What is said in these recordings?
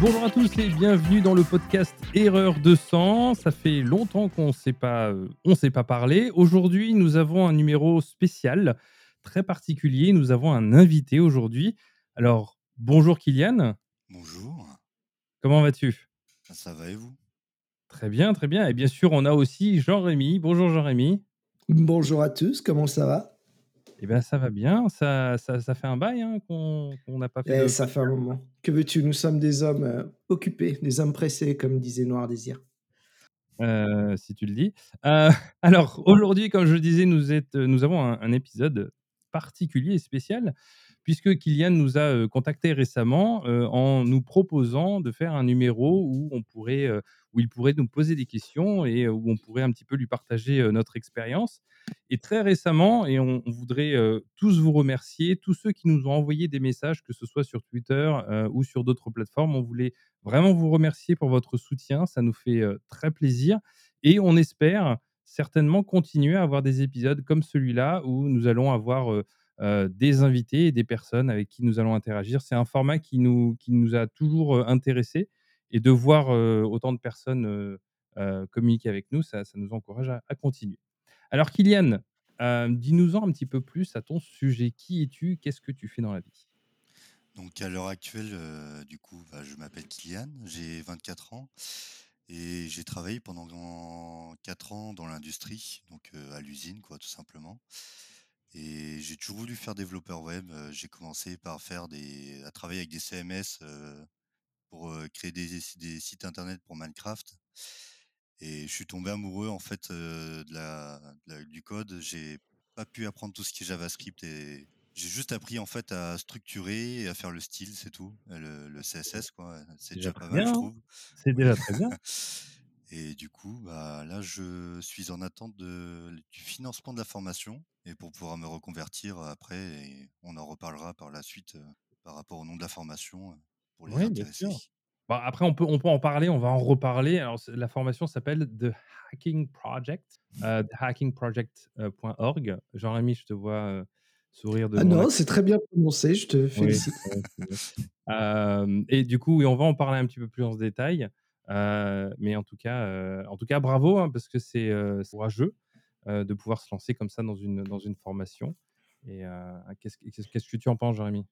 Bonjour à tous et bienvenue dans le podcast Erreur de sang. Ça fait longtemps qu'on ne s'est pas, euh, on s'est pas parlé. Aujourd'hui, nous avons un numéro spécial, très particulier. Nous avons un invité aujourd'hui. Alors, bonjour Kylian. Bonjour, Comment vas-tu? Ça va et vous? Très bien, très bien. Et bien sûr, on a aussi Jean-Rémy. Bonjour Jean-Rémy. Bonjour à tous, comment ça va? Eh bien, ça va bien. Ça, ça, ça fait un bail hein, qu'on n'a pas fait Eh, de ça fait un moment. Que veux-tu? Nous sommes des hommes euh, occupés, des hommes pressés, comme disait Noir Désir. Heu, si tu le dis. Heu, alors aujourd'hui, comme je le disais, nous êtes nous avons un un épisode particulier et spécial puisque Kylian nous a, heu, contactés récemment, heu, en nous proposant de faire un numéro où on pourrait, heu, où il pourrait nous poser des questions et où on pourrait un petit peu lui partager, notre expérience. Et très récemment et on on voudrait, tous vous remercier, tous ceux qui nous ont envoyé des messages, que ce soit sur Twitter, ou sur d'autres plateformes. On voulait vraiment vous remercier pour votre soutien, ça nous fait, très plaisir. Et on espère certainement continuer à avoir des épisodes comme celui-là où nous allons avoir, heu, des invités et des personnes avec qui nous allons interagir. C'est un format qui nous qui nous a toujours, heu, intéressés et de voir, heu, autant de personnes, communiquer avec nous, ça ça nous encourage à continuer. Alors Kylian, dis-nous-en un petit peu plus à ton sujet. Qui es-tu? Qu'est-ce que tu fais dans la vie? Donc à l'heure actuelle, du coup, bah, je m'appelle Kylian, j'ai 24 ans et j'ai travaillé pendant 4 ans dans l'industrie, donc à l'usine quoi, tout simplement et j'ai toujours voulu faire développeur web, j'ai commencé par faire des à travailler avec des CMS, pour, créer des des sites internet pour Minecraft et je suis tombé amoureux en fait, de la de la du code. J'ai pas pu apprendre tout ce qui est JavaScript et j'ai juste appris en fait à structurer et à faire le style, c'est tout, le le CSS quoi, c'est Déjà déjà très pas mal bien, je hein. trouve. C'est Oui déjà très bien. Et du coup, bah, là je suis en attente de du financement de la formation et pour pouvoir me reconvertir, après et on en reparlera par la suite, par rapport au nom de la formation, pour les Oui, bien intéressés. sûr. Bah, après on peut on peut en parler, on va en reparler. Alors la formation s'appelle The Hacking Project, .org. Jean-Rémy, je te vois, sourire de Ah non, c'est très bien prononcé, je te félicite. et du coup, oui, on va en parler un petit peu plus en détail, mais en tout cas, heu, en tout cas bravo, hein, parce que c'est, c'est courageux, de pouvoir se lancer comme ça dans une dans une formation et heu, qu'est-ce que qu'est-ce qu'est-ce que tu en penses, Jérémy?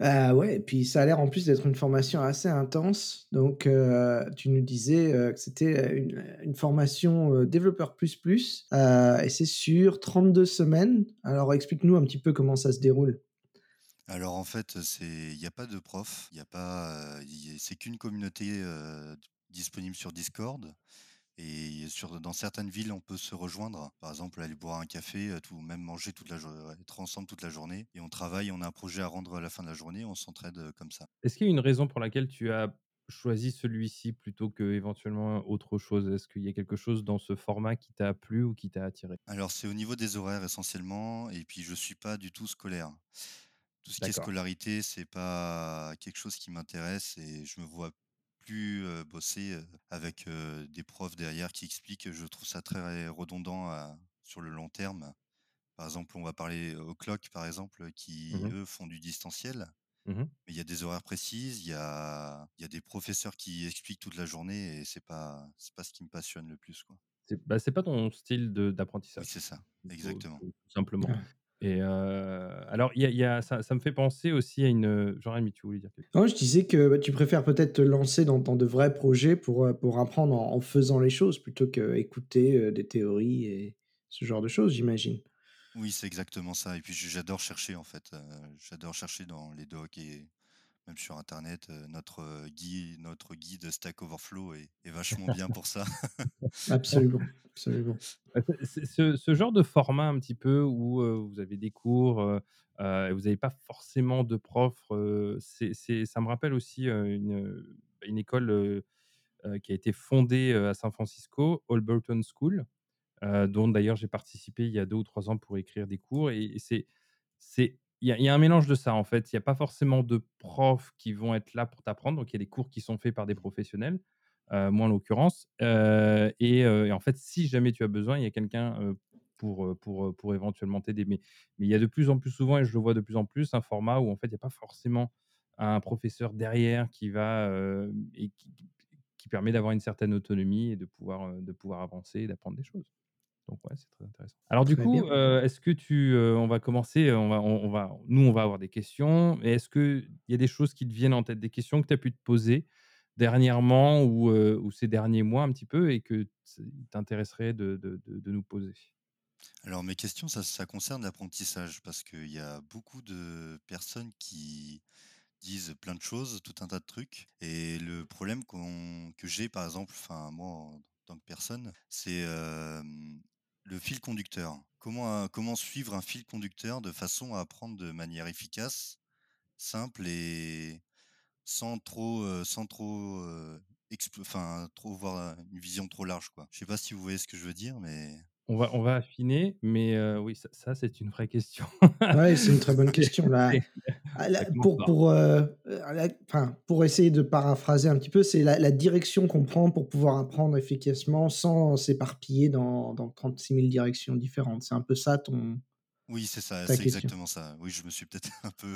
Ah ouais, et puis ça a l'air en plus d'être une formation assez intense. Donc, tu nous disais, que c'était, une, une formation, développeur plus plus, et c'est sur 32 semaines. Alors explique-nous un petit peu comment ça se déroule? Alors en fait, il y a pas de prof, il y a pas, c'est qu'une communauté, disponible sur Discord et sur dans certaines villes, on peut se rejoindre. Par exemple, aller boire un café, heu, tout même manger toute la être ensemble toute la journée et on travaille, on a un projet à rendre à la fin de la journée, on s'entraide, heu, comme ça. Est-ce qu'il y a une raison pour laquelle tu as choisi celui-ci plutôt qu'éventuellement autre chose? Est-ce qu'il y a quelque chose dans ce format qui t'a plu ou qui t'a attiré? Alors c'est au niveau des horaires essentiellement et puis je suis pas du tout scolaire. Tout ce qui est scolarité, c'est pas quelque chose qui m'intéresse et je me vois plus, bosser, avec, des profs derrière qui expliquent. Je trouve ça très redondant à sur le long terme. Par exemple, on va parler au Clock, par exemple, Mmh qui eux font du distanciel, Mmh mais il y a des horaires précises, il y a il y a des professeurs qui expliquent toute la journée et c'est pas c'est pas ce qui me passionne le plus, quoi. C'est bah, pas ton style Oui, d'apprentissage, c'est ça, exactement. tout tout simplement. Et heu, alors il y a y a ça ça me fait penser aussi à une, Jean-Rémy, tu voulais dire quelque chose? Non, je disais que, bah, tu préfères peut-être te lancer dans dans de vrais projets pour, heu, pour apprendre en en faisant les choses plutôt qu'écouter, heu, des théories et ce genre de choses, j'imagine? Oui, c'est exactement ça et puis j'adore chercher, en fait, heu, j'adore chercher dans les docs et même sur internet, heu, notre, heu, gui notre guide Stack Overflow est est vachement bien pour ça. Absolument, absolument. Bah, ce ce genre de format un petit peu où, heu, vous avez des cours, et vous avez pas forcément de prof, heu, c'est c'est ça me rappelle aussi, une, école, qui a été fondée, à San Francisco, Holberton School, dont d'ailleurs j'ai participé il y a 2 ou 3 ans pour écrire des cours et et c'est c'est il y a un mélange de ça, en fait. Il y a pas forcément de profs qui vont être là pour t'apprendre, donc il y a des cours qui sont faits par des professionnels, heu, moi en l'occurrence, heu et heu et en fait, si jamais tu as besoin, il y a quelqu'un, heu, pour, pour, pour éventuellement t'aider. Mais il y a de plus en plus souvent et je le vois de plus en plus, un format où en fait, il y a pas forcément, un professeur derrière qui va, et qui permet d'avoir une certaine autonomie et de pouvoir, de pouvoir avancer et d'apprendre des choses. Donc ouais, c'est très intéressant. Alors du Très coup, heu, est-ce que tu, heu on va commencer, on va on on va nous, on va avoir des questions et est-ce qu'il y a des choses qui te viennent en tête, des questions que tu as pu te poser dernièrement ou ces derniers mois un petit peu et que t'intéresserait de de de de nous poser? Alors mes questions, ça ça concerne l'apprentissage parce qu'il y a beaucoup de personnes qui disent plein de choses, tout un tas de trucs et le problème qu'on que j'ai par exemple, enfin moi en tant que personne, c'est, le fil conducteur. Comment, heu, comment suivre un fil conducteur de façon à apprendre de manière efficace, simple et sans trop, heu, sans trop, exp enfin trop voir, une vision trop large quoi? Je sais pas si vous voyez ce que je veux dire mais On va on va affiner, mais oui, ça ça c'est une vraie question. Ouais, c'est une très bonne question là. Ah pour pour, la enfin, pour essayer de paraphraser un petit peu, c'est la la direction qu'on prend pour pouvoir apprendre efficacement sans s'éparpiller dans dans 36 000 directions différentes. C'est un peu ça ton Oui, c'est ça, c'est question? exactement ça. Oui, je me suis peut-être un peu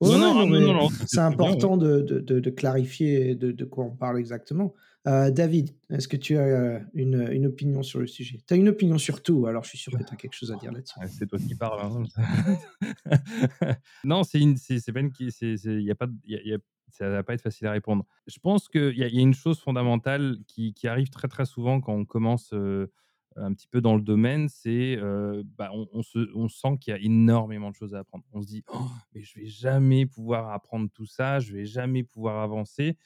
Ouais, Non, non, ah non, non, non, mais non, c'est important de de de de clarifier de de quoi on parle exactement. Heu, David, est-ce que tu as, heu, une une opinion sur le sujet? Tu as une opinion sur tout, alors je suis sûr que tu as quelque chose à dire là-dessus. C'est toi qui parles, hein. Non, c'est une c'est c'est pas une il y a pas d il y a il y a ça va pas être facile à répondre. Je pense qu'il y a il y a une chose fondamentale qui qui arrive très, très souvent quand on commence, heu, un petit peu dans le domaine, c'est, heu, bah, on on se on sent qu'il y a énormément de choses à apprendre. On se dit: «Oh, mais je vais jamais pouvoir apprendre tout ça, je vais jamais pouvoir avancer»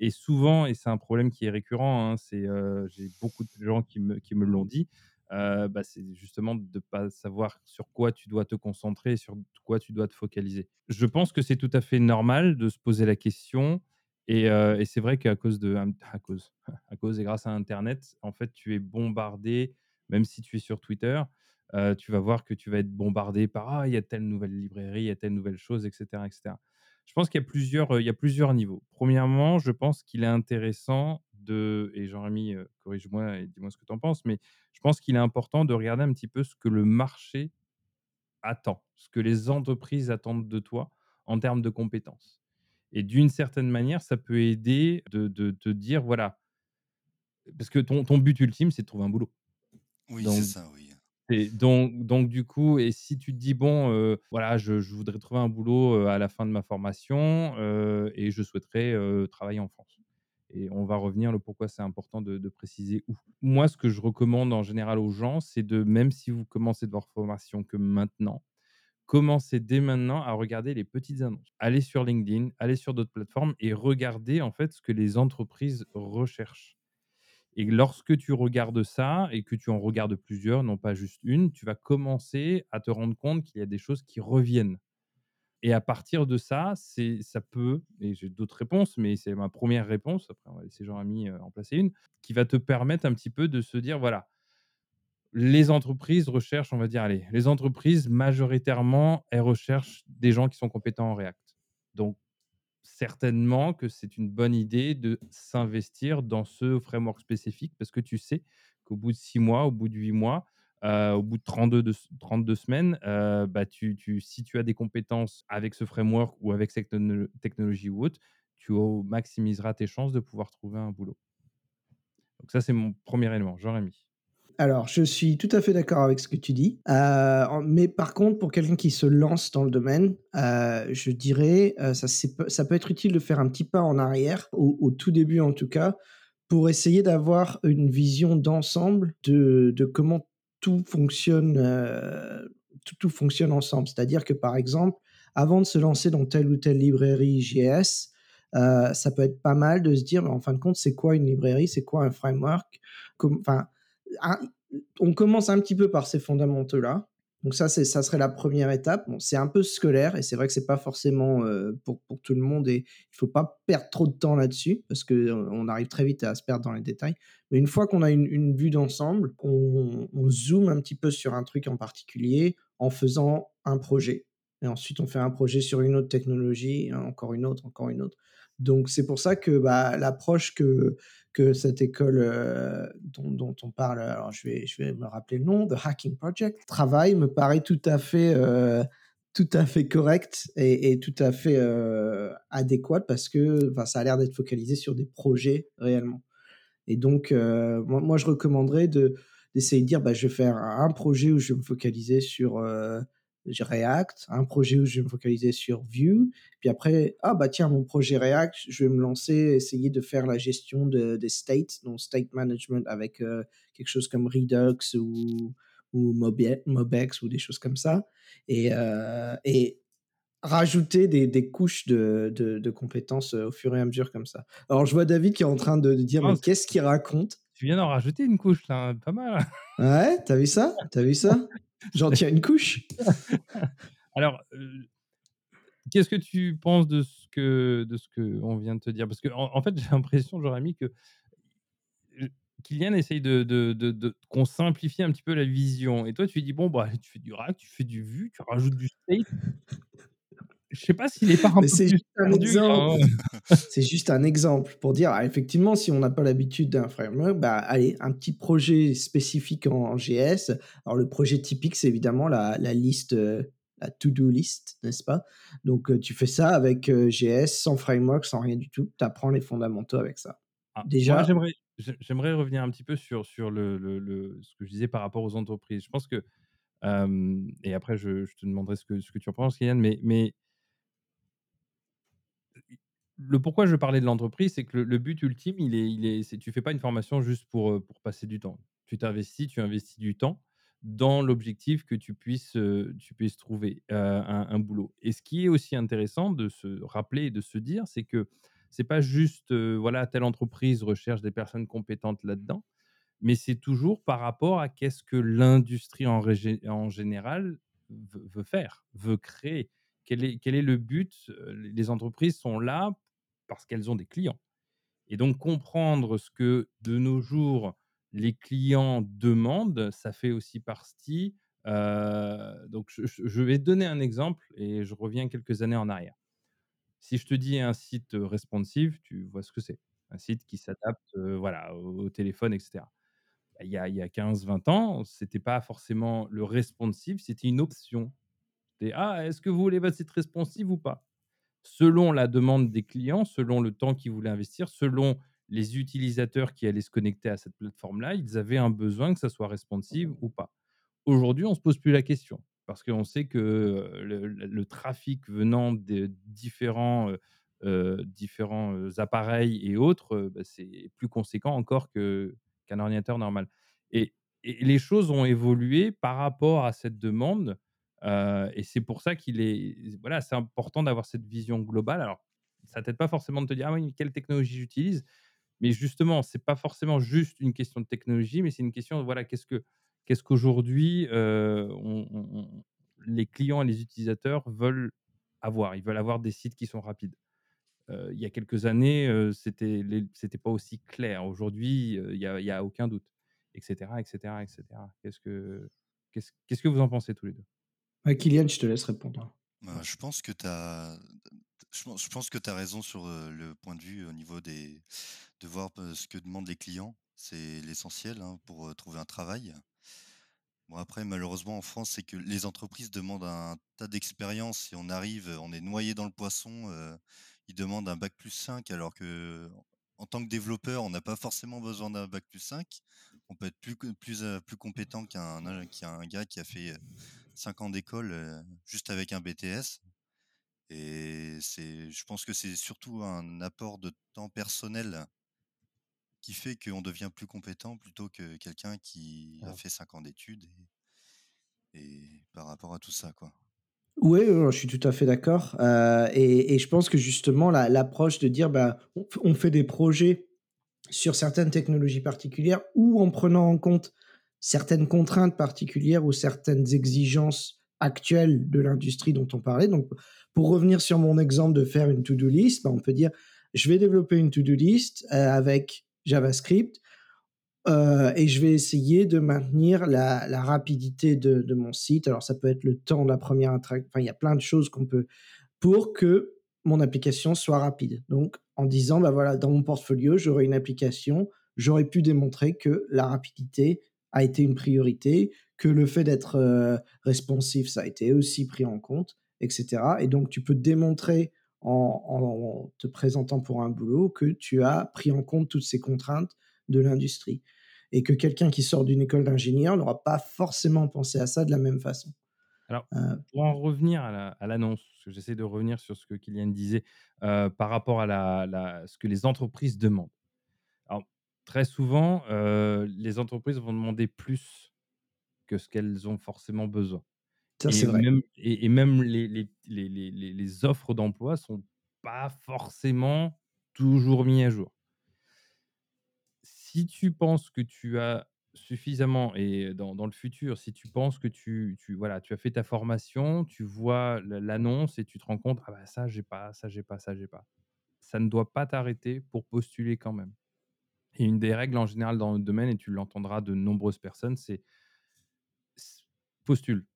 et souvent et c'est un problème qui est récurrent, hein, c'est, j'ai beaucoup de gens qui me qui me l'ont dit, bah, c'est justement de pas savoir sur quoi tu dois te concentrer, sur quoi tu dois te focaliser. Je pense que c'est tout à fait normal de se poser la question et et c'est vrai qu'à cause à cause à cause et grâce à internet, en fait, tu es bombardé, même si tu es sur Twitter, tu vas voir que tu vas être bombardé par: «Ah, il y a telle nouvelle librairie, il y a telle nouvelle chose» et cetera et cetera. Je pense qu'il y a plusieurs, heu, il y a plusieurs niveaux. Premièrement, je pense qu'il est intéressant de et Jean-Rémy, corrige-moi et dis-moi ce que tu en penses, mais je pense qu'il est important de regarder un petit peu ce que le marché attend, ce que les entreprises attendent de toi en termes de compétences et d'une certaine manière, ça peut aider de te dire, voilà parce que ton ton but ultime, c'est de trouver un boulot. oui, c'est ça, oui. Donc du coup et si tu te dis: «Bon, voilà, je voudrais trouver un boulot, à la fin de ma formation, et je souhaiterais, travailler en France» et on va revenir le pourquoi c'est important de de préciser où. Moi, ce que je recommande en général aux gens, c'est de même si vous commencez de votre formation que maintenant, commencez dès maintenant à regarder les petites annonces. Allez sur LinkedIn, allez sur d'autres plateformes et regardez en fait ce que les entreprises recherchent et lorsque tu regardes ça et que tu en regardes plusieurs, non pas juste une, tu vas commencer à te rendre compte qu'il y a des choses qui reviennent et à partir de ça, c'est ça peut et j'ai d'autres réponses, mais c'est ma première réponse, après on va laisser Jean-Rémy, heu, en placer une, qui va te permettre un petit peu de se dire: «Voilà, les entreprises recherchent, on va dire, allez, les entreprises majoritairement, elles recherchent des gens qui sont compétents en React. Donc certainement que c'est une bonne idée de s'investir dans ce framework spécifique parce que tu sais qu'au bout de 6 mois, au bout de 8 mois, heu, au bout de 32 de s 32 semaines, heu, bah, tu tu si tu as des compétences avec ce framework ou avec cette techno technologie ou autre, tu maximiseras tes chances de pouvoir trouver un boulot. Donc ça, c'est mon premier élément. Jean-Rémy? Alors, je suis tout à fait d'accord avec ce que tu dis, en mais par contre, pour quelqu'un qui se lance dans le domaine, heu, je dirais, heu, ça peut être utile de faire un petit pas en arrière, au tout début en tout cas, pour essayer d'avoir une vision d'ensemble de comment tout fonctionne, heu, tout fonctionne ensemble. C'est-à-dire que, par exemple, avant de se lancer dans telle ou telle librairie JS, heu, ça peut être pas mal de se dire: «Mais en fin de compte, c'est quoi une librairie? C'est quoi un framework?» enfin, on commence un petit peu par ces fondamentaux-là. Donc ça, ça serait la première étape. Bon, c'est un peu scolaire et c'est vrai que c'est pas forcément, heu, pour tout le monde et il faut pas perdre trop de temps là-dessus parce qu'on on arrive très vite à se perdre dans les détails. Mais une fois qu'on a une une vue d'ensemble, on on zoome un petit peu sur un truc en particulier en faisant un projet et ensuite on fait un projet sur une autre technologie, encore une autre, encore une autre. Donc c'est pour ça que, bah, l'approche que cette école, heu, dont on parle, alors je vais me rappeler le nom, The Hacking Project, travail me paraît tout à fait, heu, tout à fait correcte et tout à fait, heu, adéquate parce que, ça a l'air d'être focalisé sur des projets réellement. Et donc heu, moi je recommanderais de d'essayer de dire: «Bah, je vais faire un un projet où je vais me focaliser sur, heu, j React, un projet où je vais me focaliser sur Vue, puis après, ah bah tiens, mon projet React, je vais me lancer, essayer de faire la gestion de des states, donc state management avec, heu, quelque chose comme Redux ou ou Mobex ou des choses comme ça» et heu et rajouter des des couches de de de compétences, heu, au fur et à mesure comme ça. Alors je vois David qui est en train de de dire: «Mais qu'est-ce qu'il raconte?» Tu viens d'en rajouter une couche là, pas mal. Ouais, tu as vu ça? Tu as vu ça? J'en tiens une couche. Alors, heu, qu'est-ce que tu penses de ce que de ce qu'on vient de te dire? Parce qu'en en fait, j'ai l'impression, Jérémie, que heu, Kylian essaye de de de de qu'on simplifie un petit peu la vision et toi tu lui dis: «Bon, bah, tu fais du React, tu fais du Vue, tu rajoutes du state». Je sais pas s'il est pas un Mais peu c'est juste un exemple. hein? C'est juste un exemple pour dire, ah, effectivement, si on n'a pas l'habitude d'un framework, bah, allez, un petit projet spécifique en en JS. Alors le projet typique, c'est évidemment la la liste, heu, la to do list, n'est-ce pas? Donc heu, tu fais ça avec, heu, JS, sans framework, sans rien du tout. Tu apprends les fondamentaux avec ça. Ah, moi Déjà j'aimerais j'ai j'aimerais revenir un petit peu sur sur le le le ce que je disais par rapport aux entreprises. Je pense que, et après je je te demanderai ce que ce que tu en penses, Kylian, mais mais le pourquoi je parlais de l'entreprise, c'est que le but ultime, il est il est tu fais pas une formation juste pour, heu, pour passer du temps. Tu t'investis, tu investis du temps dans l'objectif que tu puisses, heu, tu puisses trouver, heu, un boulot et ce qui est aussi intéressant de se rappeler et de se dire, c'est que c'est pas juste, voilà, telle entreprise recherche des personnes compétentes là-dedans, mais c'est toujours par rapport à qu'est-ce que l'industrie en en général veut veut faire, veut créer. Quel est quel est le but? Les entreprises sont là parce qu'elles ont des clients et donc comprendre ce que, de nos jours, les clients demandent, ça fait aussi partie, heu, donc je je vais donner un exemple et je reviens quelques années en arrière. Si je te dis un site, heu, responsive, tu vois ce que c'est? Un site qui s'adapte, heu, voilà, au téléphone et cetera. Bah, il y a a 15-20 ans, c'était pas forcément le responsive, c'était une option. C'était: «Ah, est-ce que vous voulez votre site responsive ou pas?» Selon la demande des clients, selon le temps qu'ils voulaient investir, selon les utilisateurs qui allaient se connecter à cette plateforme-là, ils avaient un besoin que ça soit responsive ou pas. Aujourd'hui, on ne se pose plus la question parce qu'on sait que le, trafic venant de différents, euh, différents appareils et autres, bah, c'est plus conséquent encore que, qu'un ordinateur normal. Et, et les choses ont évolué par rapport à cette demande Heu et c'est pour ça qu'il est voilà, c'est important d'avoir cette vision globale. Alors, ça t'aide pas forcément de te dire: «Ah oui, quelle technologie j'utilise?» mais justement, c'est pas forcément juste une question de technologie, mais c'est une question voilà, qu'est-ce que qu'est-ce qu'aujourd'hui, on les clients et les utilisateurs veulent avoir? Ils veulent avoir des sites qui sont rapides. Heu, il y a quelques années, heu, c'était c'était pas aussi clair. Aujourd'hui, il y a aucun doute et cetera et cetera et cetera. Qu'est-ce que qu'est-ce que vous en pensez tous les 2 ouais, Kylian, je te laisse répondre. Bah, je pense que tu as je pense que raison sur, le point de vue au niveau des de voir, ce que demandent les clients. C'est l'essentiel, hein, pour, trouver un travail. Bon après malheureusement en France, c'est que les entreprises demandent un tas d'expérience et on arrive, on est noyé dans le poisson, ils demandent un bac plus cinq alors que en tant que développeur, on n'a pas forcément besoin d'un bac plus cinq On peut être plus plus, plus compétent qu'un gars qui a fait, 5 ans d'école, juste avec un BTS et c'est je pense que c'est surtout un apport de temps personnel qui fait qu'on devient plus compétent plutôt que quelqu'un qui a fait 5 ans d'études et et par rapport à tout ça, quoi. Oui, je suis tout à fait d'accord, et et je pense que justement la l'approche de dire, bah, on fait des projets sur certaines technologies particulières ou en prenant en compte certaines contraintes particulières ou certaines exigences actuelles de l'industrie dont on parlait. Donc, pour revenir sur mon exemple de faire une to-do list, bah, on peut dire: «Je vais développer une to-do list, heu, avec JavaScript, heu et je vais essayer de maintenir la rapidité de mon site». Alors ça peut être le temps de la première interac enfin, il y a plein de choses qu'on peut pour que mon application soit rapide. Donc, en disant, bah voilà, dans mon portfolio, j'aurai une application, j'aurais pu démontrer que la rapidité a été une priorité, que le fait d'être, heu, responsif, ça a été aussi pris en compte et cetera et donc tu peux démontrer en en te présentant pour un boulot que tu as pris en compte toutes ces contraintes de l'industrie et que quelqu'un qui sort d'une école d'ingénieur n'aura pas forcément pensé à ça de la même façon. Alors, Heu, pour en revenir à la à l'annonce, parce que j'essaie de revenir sur ce que Kylian disait, heu, par rapport à la la ce que les entreprises demandent. Très souvent, les entreprises vont demander plus que ce qu'elles ont forcément besoin ça et vrai. même et et même les les les les les les offres d'emploi sont pas forcément toujours mis à jour. Si tu penses que tu as suffisamment et dans dans le futur, si tu penses que tu tu voilà, tu as fait ta formation, tu vois l'annonce et tu te rends compte: «Ah bah, ça j'ai pas, ça j'ai pas, ça j'ai pas». Ça ne doit pas t'arrêter pour postuler quand même et une des règles en général dans le domaine et tu l'entendras de nombreuses personnes, c'est postule.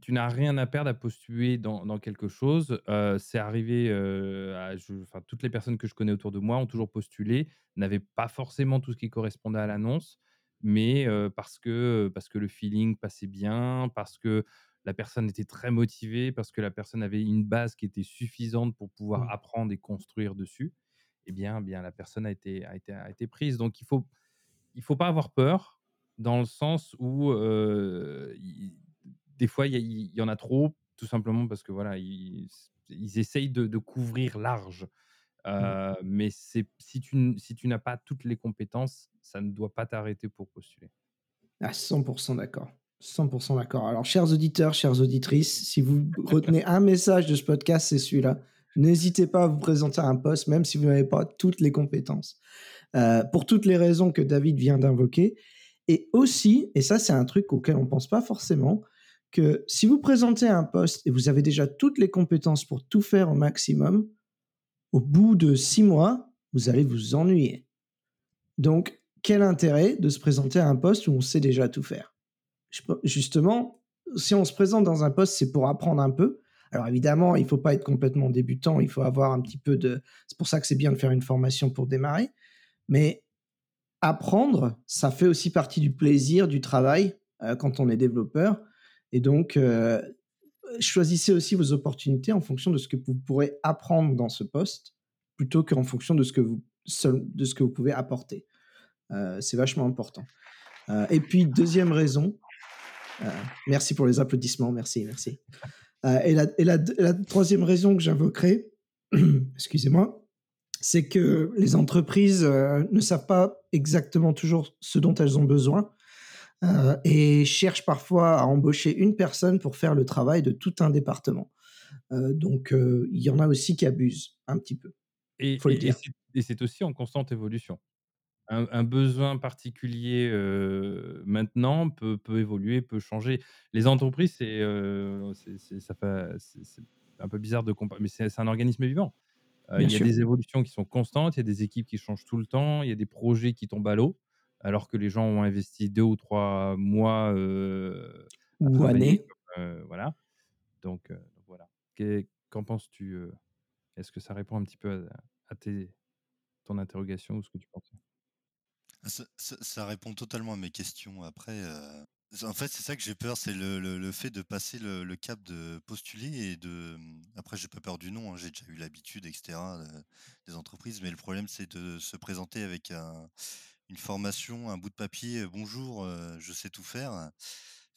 Tu n'as rien à perdre à postuler dans dans quelque chose. Heu, c'est arrivé, heu, à je enfin, toutes les personnes que je connais autour de moi ont toujours postulé, n'avaient pas forcément tout ce qui correspondait à l'annonce, mais heu, parce que, parce que le feeling passait bien, parce que la personne était très motivée, parce que la personne avait une base qui était suffisante pour pouvoir Mmh. apprendre et construire dessus, eh bien bien la personne a été a été a été prise. Donc il faut il faut pas avoir peur dans le sens où, des fois, il y a il y en a trop, tout simplement parce que voilà, ils ils essayent de de couvrir large. Mmh. Heu, mais c'est si tu si tu n'as pas toutes les compétences, ça ne doit pas t'arrêter pour postuler. À 100 d'accord. 100% d'accord. Alors, chers auditeurs, chères auditrices, si vous retenez un message de ce podcast, c'est celui-là. N'hésitez pas à vous présenter à un poste, même si vous n'avez pas toutes les compétences. Heu, pour toutes les raisons que David vient d'invoquer et aussi, et ça, c'est un truc auquel on pense pas forcément, que si vous présentez un poste et vous avez déjà toutes les compétences pour tout faire au maximum, au bout de 6 mois, vous allez vous ennuyer. Donc, quel intérêt de se présenter à un poste où on sait déjà tout faire? Justement, si on se présente dans un poste, c'est pour apprendre un peu. Alors évidemment, il faut pas être complètement débutant, il faut avoir un petit peu de c'est pour ça que c'est bien de faire une formation pour démarrer, mais apprendre, ça fait aussi partie du plaisir du travail, heu, quand on est développeur et donc heu, choisissez aussi vos opportunités en fonction de ce que vous pourrez apprendre dans ce poste, plutôt qu'en fonction de ce que vous de ce que vous pouvez apporter. Heu, c'est vachement important. Et puis deuxième raison, merci pour les applaudissements, merci, merci. Heu et la et la la 3 raison que j'invoquerai, excusez-moi, c'est que les entreprises, heu, ne savent pas exactement toujours ce dont elles ont besoin, heu et cherchent parfois à embaucher une personne pour faire le travail de tout un département. Donc il y en a aussi qui abusent un petit peu, et c'est aussi en constante évolution. Un un besoin particulier, maintenant peut peut évoluer, peut changer. Les entreprises, c'est, heu, c'est c'est ça fait c'est c'est un peu bizarre de compa mais c'est c'est un organisme vivant. Bien il y a sûr. des évolutions qui sont constantes, il y a des équipes qui changent tout le temps, il y a des projets qui tombent à l'eau, alors que les gens ont investi 2 ou 3 mois, à Ou travailler année. comme, heu, voilà. Donc voilà. Qu'est qu'en penses-tu? Est-ce que ça répond un petit peu à à tes ton interrogation ou ce que tu pensais? Ça répond totalement à mes questions. Après, c'est en fait, c'est ça que j'ai peur, c'est le le fait de passer le le cap de postuler et de, mmh après j'ai pas peur du non, hein, j'ai déjà eu l'habitude et cetera, heu, des entreprises. Mais le problème, c'est de se présenter avec un une formation, un bout de papier, heu: «Bonjour, je sais tout faire».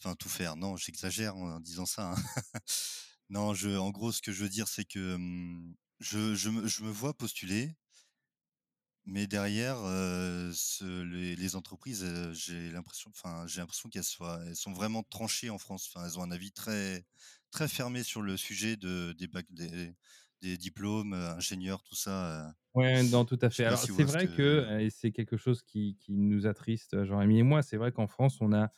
Enfin tout faire, non, j'exagère en disant ça, hein. Non, en gros, ce que je veux dire, c'est que, mmh, je je je me vois postuler mais derrière, heu, ce les les entreprises, heu, j'ai l'impression enfin, j'ai l'impression qu'elles soient elles sont vraiment tranchées en France. Enfin, elles ont un avis très très fermé sur le sujet de des bacs des des diplômes, heu, ingénieurs, tout ça, heu. Ouais, non, tout à Je fait. pas Alors, si vous c'est voyez ce vrai que, que heu et c'est quelque chose qui qui nous attriste, Jean-Rémy et moi, c'est vrai qu'en France, on a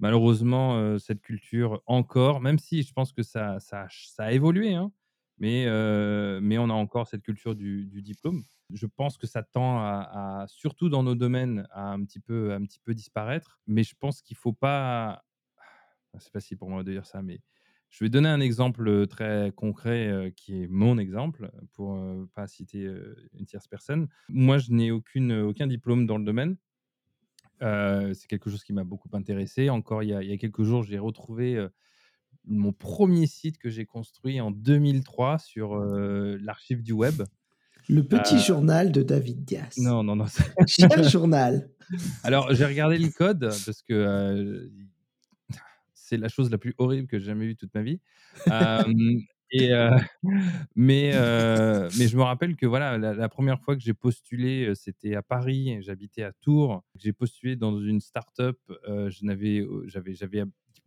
malheureusement, heu, cette culture encore, même si je pense que ça ça a ch ça a évolué, hein, mais heu, mais on a encore cette culture du diplôme. Je pense que ça tend à surtout dans nos domaines, à un petit peu un petit peu disparaître, mais je pense qu'il faut pas c'est facile pour moi de dire ça, mais je vais donner un exemple, très concret, heu, qui est mon exemple, pour, heu, pas citer, une tierce personne. Moi, je n'ai aucun diplôme dans le domaine c'est quelque chose qui m'a beaucoup intéressé. Encore il y a il y a quelques jours, j'ai retrouvé, mon 1er site que j'ai construit en 2003 sur, heu, l'archive du web. Le petit journal de David Dias. Non, non, non, Cher journal? alors j'ai regardé le code parce que, c'est la chose la plus horrible que j'ai jamais vue toute ma vie. Et heu, mais heu, mais je me rappelle que voilà, la la 1re fois que j'ai postulé, c'était à Paris j'habitais à Tours. J'ai postulé dans une start-up, j'avais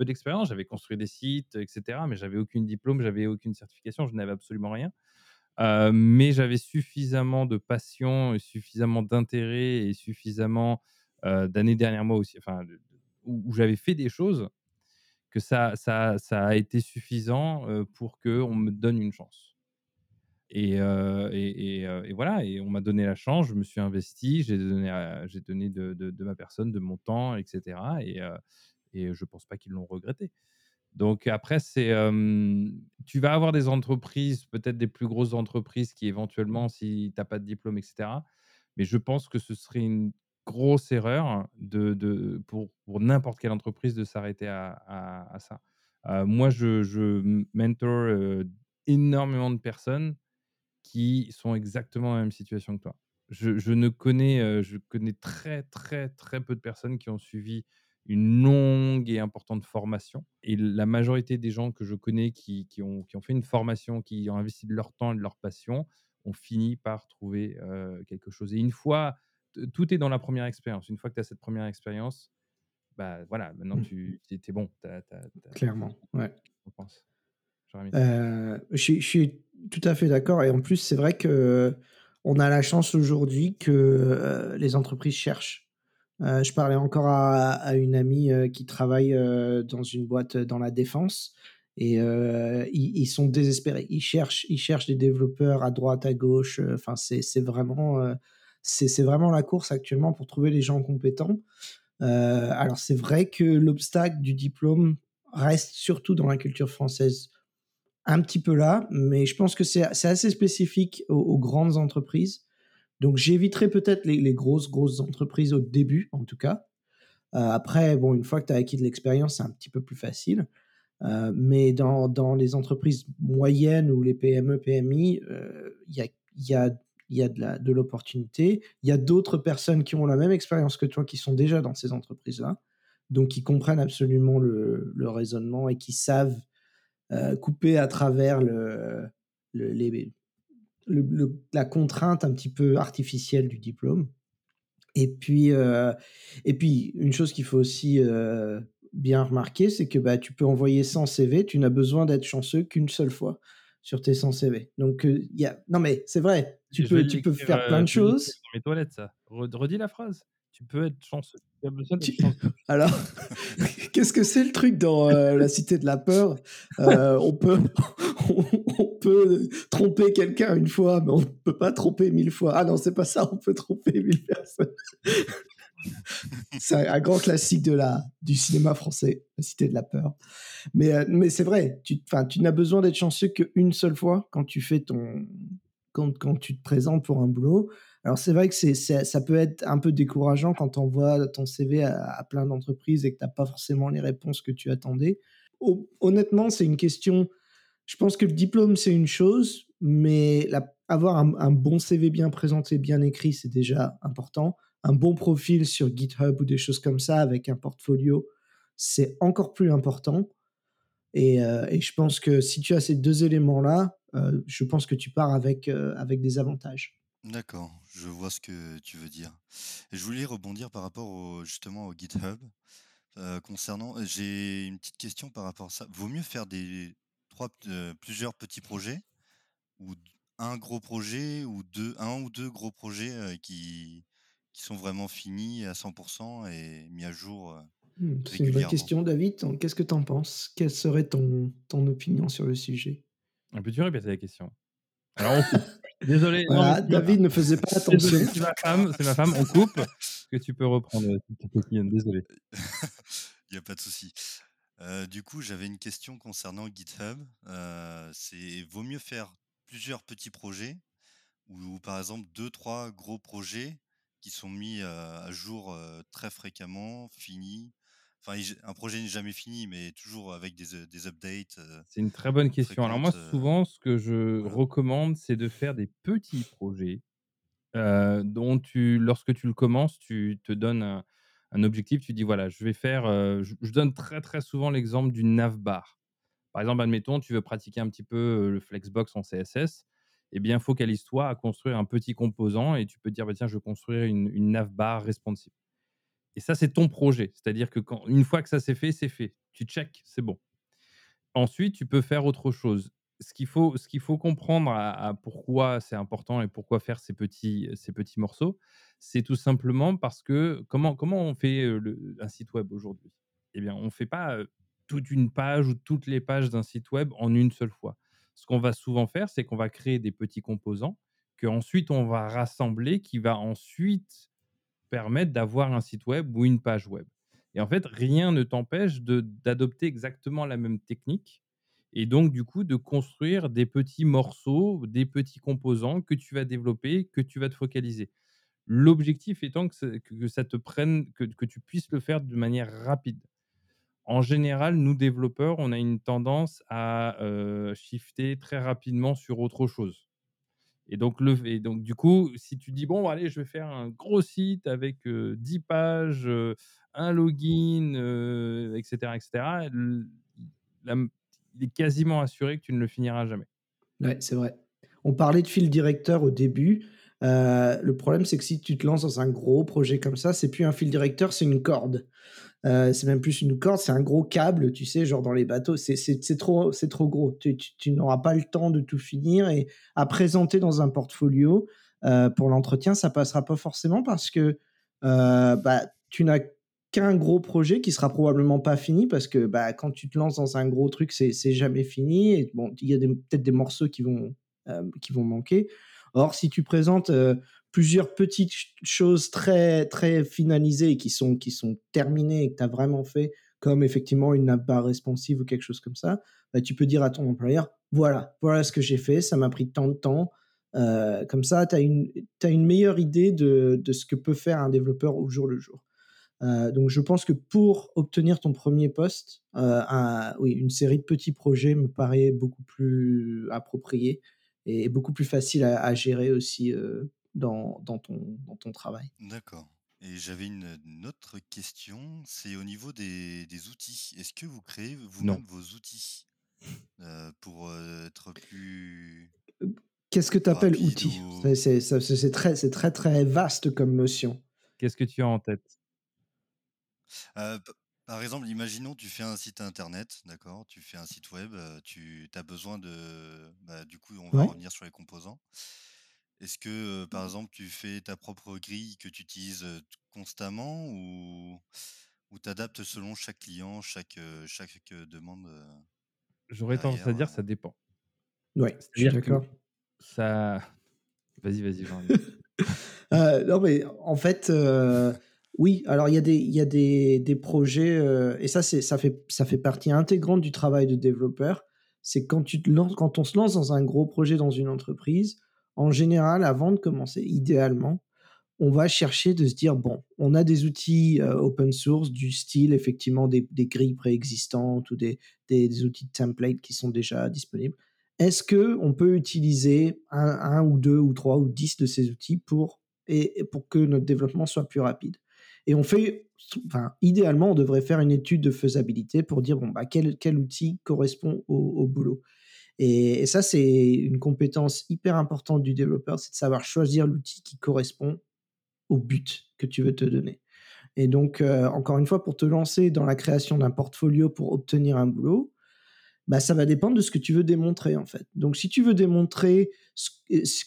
d'expérience, j'avais construit des sites et cetera, mais j'avais aucune diplôme, j'avais aucune certification, je n'avais absolument rien. Heu, mais j'avais suffisamment de passion et suffisamment d'intérêt et suffisamment, heu, d'années derrière moi aussi, enfin où j'avais fait des choses, que ça ça ça a été suffisant, heu, pour qu'on me donne une chance. Et et et voilà et on m'a donné la chance, je me suis investi, j'ai donné j'ai donné de ma personne, de mon temps et cetera et et je pense pas qu'ils l'ont regretté. Donc après c'est, tu vas avoir des entreprises, peut-être des plus grosses entreprises qui éventuellement, si tu as pas de diplôme et cetera, mais je pense que ce serait une grosse erreur de pour n'importe quelle entreprise de s'arrêter à ça. Heu, moi je mentor, énormément de personnes qui sont exactement dans la même situation que toi. Je ne connais, je connais très, très, très peu de personnes qui ont suivi une longue et importante formation et la majorité des gens que je connais qui qui ont qui ont fait une formation, qui ont investi de leur temps et de leur passion, ont fini par trouver, heu, quelque chose et une fois tout est dans la 1re expérience. Une fois que tu as cette 1re expérience, bah, voilà, maintenant Mmh. tu es bon, as as as Clairement, ouais. je pense. Je suis je suis tout à fait d'accord et en plus, c'est vrai qu'on a la chance aujourd'hui que, heu, les entreprises cherchent. Heu, je parlais encore à une amie, heu, qui travaille, heu, dans une boîte dans la défense et ils sont désespérés. Ils cherchent ils cherchent des développeurs à droite, à gauche, enfin c'est vraiment, c'est vraiment la course actuellement pour trouver les gens compétents. Alors c'est vrai que l'obstacle du diplôme reste surtout dans la culture française, un petit peu là, mais je pense que c'est assez spécifique aux grandes entreprises. Donc j'éviterais peut-être les grosses, grosses entreprises au début, en tout cas. Heu, après bon, une fois que tu as acquis de l'expérience, c'est un petit peu plus facile. Heu, mais dans dans les entreprises moyennes ou les PME, PMI, il y a y a y a de l'opportunité. Il y a d'autres personnes qui ont la même expérience que toi, qui sont déjà dans ces entreprises-là, donc qui comprennent absolument le le raisonnement et qui savent, couper à travers le le les le le la contrainte un petit peu artificielle du diplôme. Et puis, heu et puis une chose qu'il faut aussi, heu, bien remarquer, c'est que, bah, tu peux envoyer 100 CV, tu n'as besoin d'être chanceux qu'une seule fois sur tes 100 CV. Donc il y a non mais c'est vrai, tu Je peux tu peux faire plein de choses dans mes toilettes ça. Red redis la phrase. Tu peux être chanceux, tu as besoin d'être Tu chanceux. alors, qu'est-ce que c'est le truc dans, La Cité de la peur? On peut on on peut tromper quelqu'un une fois, mais on ne peut pas tromper 1000 fois. Ah non, c'est pas ça, on peut tromper 1000 personnes. C'est un grand classique de la du cinéma français, La Cité de la peur. Mais heu, mais c'est vrai, tu tu n'as besoin d'être chanceux qu'une seule fois quand tu fais ton quand quand tu te présentes pour un boulot. Alors c'est vrai que c'est ça peut être un peu décourageant quand tu envoies ton CV à à plein d'entreprises et que tu as pas forcément les réponses que tu attendais. Ho honnêtement, c'est une question je pense que le diplôme, c'est une chose, mais avoir un bon CV bien présenté, bien écrit, c'est déjà important. Un bon profil sur GitHub ou des choses comme ça avec un portfolio, c'est encore plus important et et je pense que si tu as ces 2 éléments-là, heu, je pense que tu pars avec, heu, avec des avantages. D'accord, je vois ce que tu veux dire. Je voulais rebondir par rapport au justement au GitHub, concernant j'ai une petite question par rapport à ça. Vaut mieux faire des 3 p heu, plusieurs petits projets ou 1 gros projet ou 2 1 ou 2 gros projets, heu, qui qui sont vraiment finis à 100 % et mis à jour, heu, Mmh, c'est une bonne régulièrement? question, David. Qu'est-ce que tu en penses? Quelle serait ton ton opinion sur le sujet? Ah, peux-tu répéter la question? Alors on coupe. Désolé, Voilà. David ne faisait pas attention. C'est ma femme c'est ma femme, on coupe. Est-ce que tu peux reprendre? Désolé. Il y a pas de souci. Heu, du coup, j'avais une question concernant GitHub. Heu, c'est vaut mieux faire plusieurs petits projets ou par exemple 2-3 gros projets qui sont mis à jour très fréquemment, finis. Enfin, un projet n'est jamais fini, mais toujours avec des, des updates. c'est une très bonne question. Alors moi, souvent, ce que je recommande, c'est de faire des petits projets dont tu, lorsque tu le commences, tu te donnes un, objectif. Tu dis voilà, je vais faire. je, donne très très souvent l'exemple d'une navbar. Par exemple, admettons, tu veux pratiquer un petit peu le Flexbox en CSS eh bien, focalise-toi à construire un petit composant et tu peux dire, bah, tiens, je veux construire une, une navbar responsive. Et ça, c'est ton projet. C'est-à-dire que quand, une fois que ça s'est fait, c'est fait. Tu check, c'est bon. Ensuite, tu peux faire autre chose. Ce qu'il faut, comprendre à, pourquoi c'est important et pourquoi faire ces petits, morceaux, c'est tout simplement parce que comment, comment on fait un site web aujourd'hui? Eh bien, on ne fait pas toute une page ou toutes les pages d'un site web en une seule fois ce qu'on va souvent faire, c'est qu'on va créer des petits composants que ensuite on va rassembler, qui va ensuite permettre d'avoir un site web ou une page web. Et en fait, rien ne t'empêche d'adopter exactement la même technique et donc du coup de construire des petits morceaux, des petits composants que tu vas développer, que tu vas te focaliser. L'objectif étant que, ça te prenne, que, tu puisses le faire de manière rapide en général, nous développeurs, on a une tendance à shifter très rapidement sur autre chose. Et donc, le, et donc, du coup, si tu dis, bon, allez, je vais faire un gros site avec 10 pages, un login, etc., etc., il est quasiment assuré que tu ne le finiras jamais. Ouais, c'est vrai. On parlait de fil directeur au début. le problème, c'est que si tu te lances dans un gros projet comme ça, c'est plus un fil directeur, c'est une corde. Euh, c'est même plus une corde, c'est un gros câble, tu sais, genre dans les bateaux. C'est trop, c'est trop gros. Tu, n'auras pas le temps de tout finir et à présenter dans un portfolio euh, pour l'entretien, ça passera pas forcément parce que euh, bah, tu n'as qu'un gros projet qui sera probablement pas fini parce que bah, quand tu te lances dans un gros truc, c'est jamais fini. Et bon, il y a peut-être des morceaux qui vont, qui vont manquer. Or, si tu présentes plusieurs petites choses très très finalisées qui sont qui sont terminées et que tu as vraiment fait comme effectivement une navbar responsive ou quelque chose comme ça, bah, tu peux dire à ton employeur voilà, voilà ce que j'ai fait, ça m'a pris tant de temps. Euh, comme ça, tu as une, as une meilleure idée de, de, ce que peut faire un développeur au jour le jour. Euh, donc, je pense que pour obtenir ton premier poste, euh, oui, une série de petits projets me paraît beaucoup plus appropriée et beaucoup plus facile à, à gérer aussi dans, dans, ton, dans ton travail. D'accord. Et j'avais une, autre question, c'est au niveau des, des outils. Est-ce que vous créez vous-même vos outils euh, pour euh, être plus... Qu'est-ce que tu appelles outil? C'est très, très très vaste comme notion. Qu'est-ce que tu as en tête? Euh, Par exemple, imaginons tu fais un site internet, d'accord Tu fais un site web, tu as besoin de... Bah, du coup, on va revenir sur les composants. Est-ce que, par exemple, tu fais ta propre grille que tu utilises constamment ou, ou tu adaptes selon chaque client, chaque, chaque demande J'aurais tendance à dire ça dépend. Ouais, je suis d'accord. Ça. Vas-y, vas-y, euh, non, mais en fait, oui, alors il y a des, y a des, des projets, et ça, ça, fait, ça fait partie intégrante du travail de développeur. C'est quand, tu quand on se lance dans un gros projet dans une entreprise, en général, avant de commencer, idéalement, on va chercher de se dire bon, on a des outils euh, open source du style effectivement des, grilles préexistantes ou des, outils de template qui sont déjà disponibles. Est-ce que on peut utiliser un, ou deux ou trois ou dix de ces outils pour pour que notre développement soit plus rapide? Et on fait, enfin, idéalement, on devrait faire une étude de faisabilité pour dire bon bah quel, quel outil correspond au boulot. Et, ça, c'est une compétence hyper importante du développeur, c'est de savoir choisir l'outil qui correspond au but que tu veux te donner. Et donc, euh, encore une fois, pour te lancer dans la création d'un portfolio pour obtenir un boulot, bah, ça va dépendre de ce que tu veux démontrer, en fait. Donc, si tu veux démontrer ce,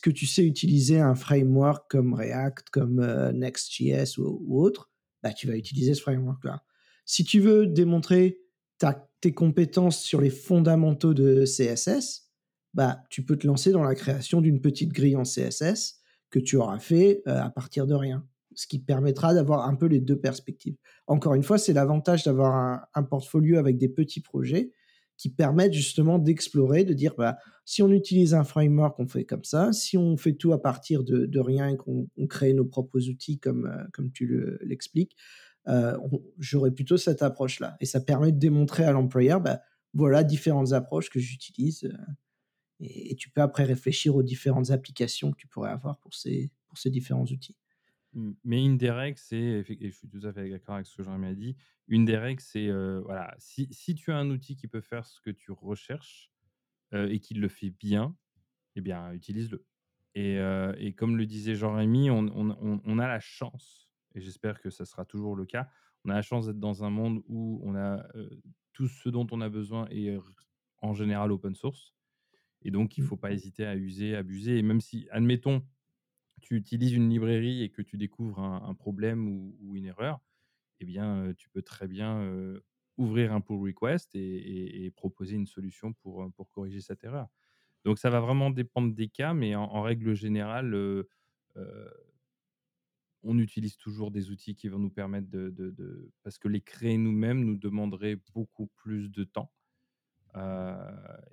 que tu sais utiliser un framework comme React, comme euh, Next.js ou, autre, bah, tu vas utiliser ce framework-là. Si tu veux démontrer ta tes compétences sur les fondamentaux de CSS, bah, tu peux te lancer dans la création d'une petite grille en CSS que tu auras fait euh, à partir de rien, ce qui permettra d'avoir un peu les deux perspectives. Encore une fois, c'est l'avantage d'avoir un, portfolio avec des petits projets qui permettent justement d'explorer, de dire, bah, si on utilise un framework, on fait comme ça. Si on fait tout à partir de, de rien et qu'on on crée nos propres outils, comme, euh, comme tu le- l'expliques, euh, j'aurais plutôt cette approche-là. Et ça permet de démontrer à l'employeur, bah, voilà différentes approches que j'utilise. euh, et, et tu peux après réfléchir aux différentes applications que tu pourrais avoir pour ces, pour ces différents outils. Mmh, mais une des règles, c'est et je suis tout à fait d'accord avec ce que a dit. Une des règles, c'est, voilà, si si tu as un outil qui peut faire ce que tu recherches, et qu'il le fait bien, eh bien, utilise-le. Et et comme le disait Jean-Rémy, on on on on a la chance, et j'espère que ça sera toujours le cas, on a la chance d'être dans un monde où on a, tout ce dont on a besoin est r en général open source et donc il Mm. faut pas hésiter à user, abuser et même si, admettons, tu utilises une librairie et que tu découvres un un problème ou ou une erreur, eh bien, tu peux très bien, ouvrir un pull request et et et proposer une solution pour, corriger cette erreur. Donc ça va vraiment dépendre des cas, mais en en règle générale, on utilise toujours des outils qui vont nous permettre de de de parce que les créer nous-mêmes nous demanderait beaucoup plus de temps. Heu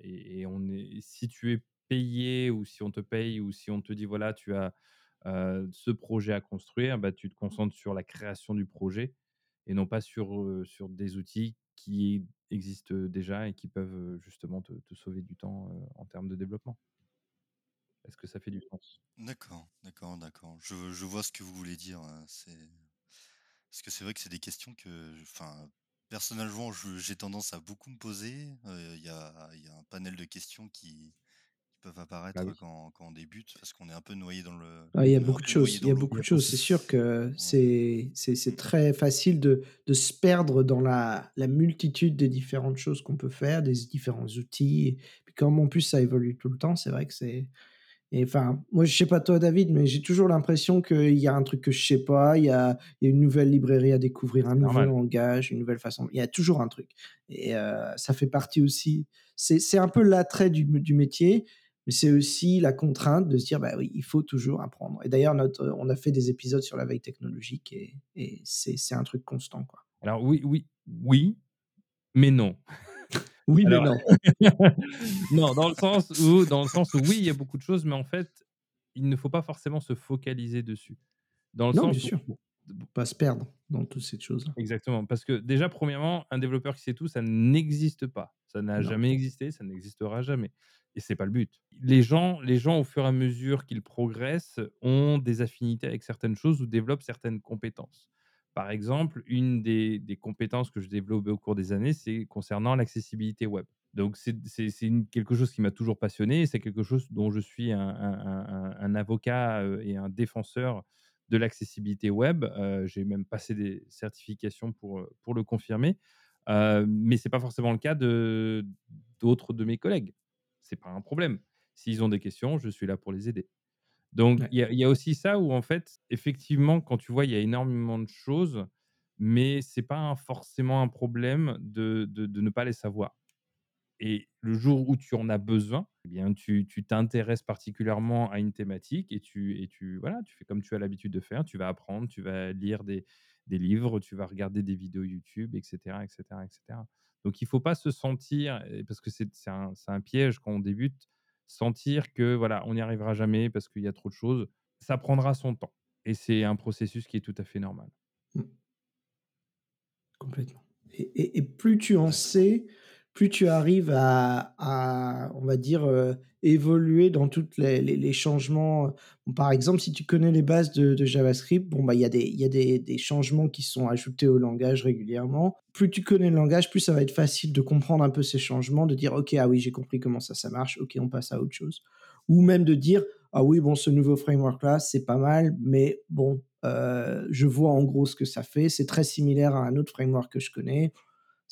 et et on est si tu es payé ou si on te paye ou si on te dit: «Voilà, tu as, heu, ce projet à construire», bah, tu te concentres sur la création du projet et non pas sur, heu, sur des outils qui existent, déjà et qui peuvent, justement te sauver du temps, en termes de développement. Est-ce que ça fait du sens? D'accord, d'accord, d'accord. Je vois ce que vous voulez dire, heu, c'est parce que c'est vrai que c'est des questions que enfin, personnellement, j'ai tendance à beaucoup me poser. Il y a un panel de questions qui peuvent Bah apparaître oui. quand quand on débute parce qu'on est un peu noyé dans le Ah, il y a on est un beaucoup de peu noyé choses. Il y dans a l'eau. beaucoup de choses. C'est sûr que Ouais. c'est c'est c'est très facile de de se perdre dans la la multitude des différentes choses qu'on peut faire, des différents outils. Puis comme en plus ça évolue tout le temps, c'est vrai que c'est et enfin, moi je sais pas toi David, mais j'ai toujours l'impression qu'il y a un truc que je sais pas, il y a il y a une nouvelle librairie à découvrir, un C'est nouveau normal. langage, une nouvelle façon il y a toujours un truc et heu, ça fait partie aussi c'est c'est un peu l'attrait du du métier, mais c'est aussi la contrainte de se dire: «Bah oui, il faut toujours apprendre» et d'ailleurs notre on a fait des épisodes sur la veille technologique et et c'est c'est un truc constant, quoi. Alors oui, oui, oui, mais non. Oui, mais non. non, dans le sens où dans le sens où oui, il y a beaucoup de choses, mais en fait, il ne faut pas forcément se focaliser dessus. Dans le Non, bien sens où sûr, pas se perdre dans toutes ces choses-là. exactement, parce que déjà, premièrement, un développeur qui sait tout, ça n'existe pas. Ça n'a jamais existé, ça n'existera jamais et c'est pas le but. Les gens les gens, au fur et à mesure qu'ils progressent, ont des affinités avec certaines choses ou développent certaines compétences. Par exemple, une des compétences que je développe au cours des années, c'est concernant l'accessibilité web. Donc c'est quelque chose qui m'a toujours passionné et c'est quelque chose dont je suis un avocat, heu et un défenseur de l'accessibilité web. Heu, j'ai même passé des certifications pour, pour le confirmer. Mais c'est pas forcément le cas d'autres de mes collègues. C'est pas un problème. S'ils ont des questions, je suis là pour les aider. Donc Ouais. il y a il y a aussi ça où en fait, effectivement, quand tu vois, il y a énormément de choses, mais c'est pas un forcément un problème de de de ne pas les savoir. Et le jour où tu en as besoin, eh bien, tu t'intéresses particulièrement à une thématique et tu et tu voilà, tu fais comme tu as l'habitude de faire. Tu vas apprendre, tu vas lire des des livres, tu vas regarder des vidéos YouTube et cetera et cetera et cetera. Donc il faut pas se sentir parce que c'est un piège quand on débute, sentir que voilà, on n'y arrivera jamais parce qu'il y a trop de choses. Ça prendra son temps et c'est un processus qui est tout à fait normal. Mmh. Complètement et plus tu en sais, plus tu arrives à on va dire, heu, évoluer dans toutes les changements, heu, par exemple, si tu connais les bases de JavaScript, bon, bah, il y a des y a des changements qui sont ajoutés au langage régulièrement. Plus tu connais le langage, plus ça va être facile de comprendre un peu ces changements, de dire: «OK, ah oui, j'ai compris comment ça, ça marche. OK, on passe à autre chose» ou même de dire: «Ah oui, bon, ce nouveau framework-là, c'est pas mal, mais bon, Heu, je vois en gros ce que ça fait. C'est très similaire à un autre framework que je connais.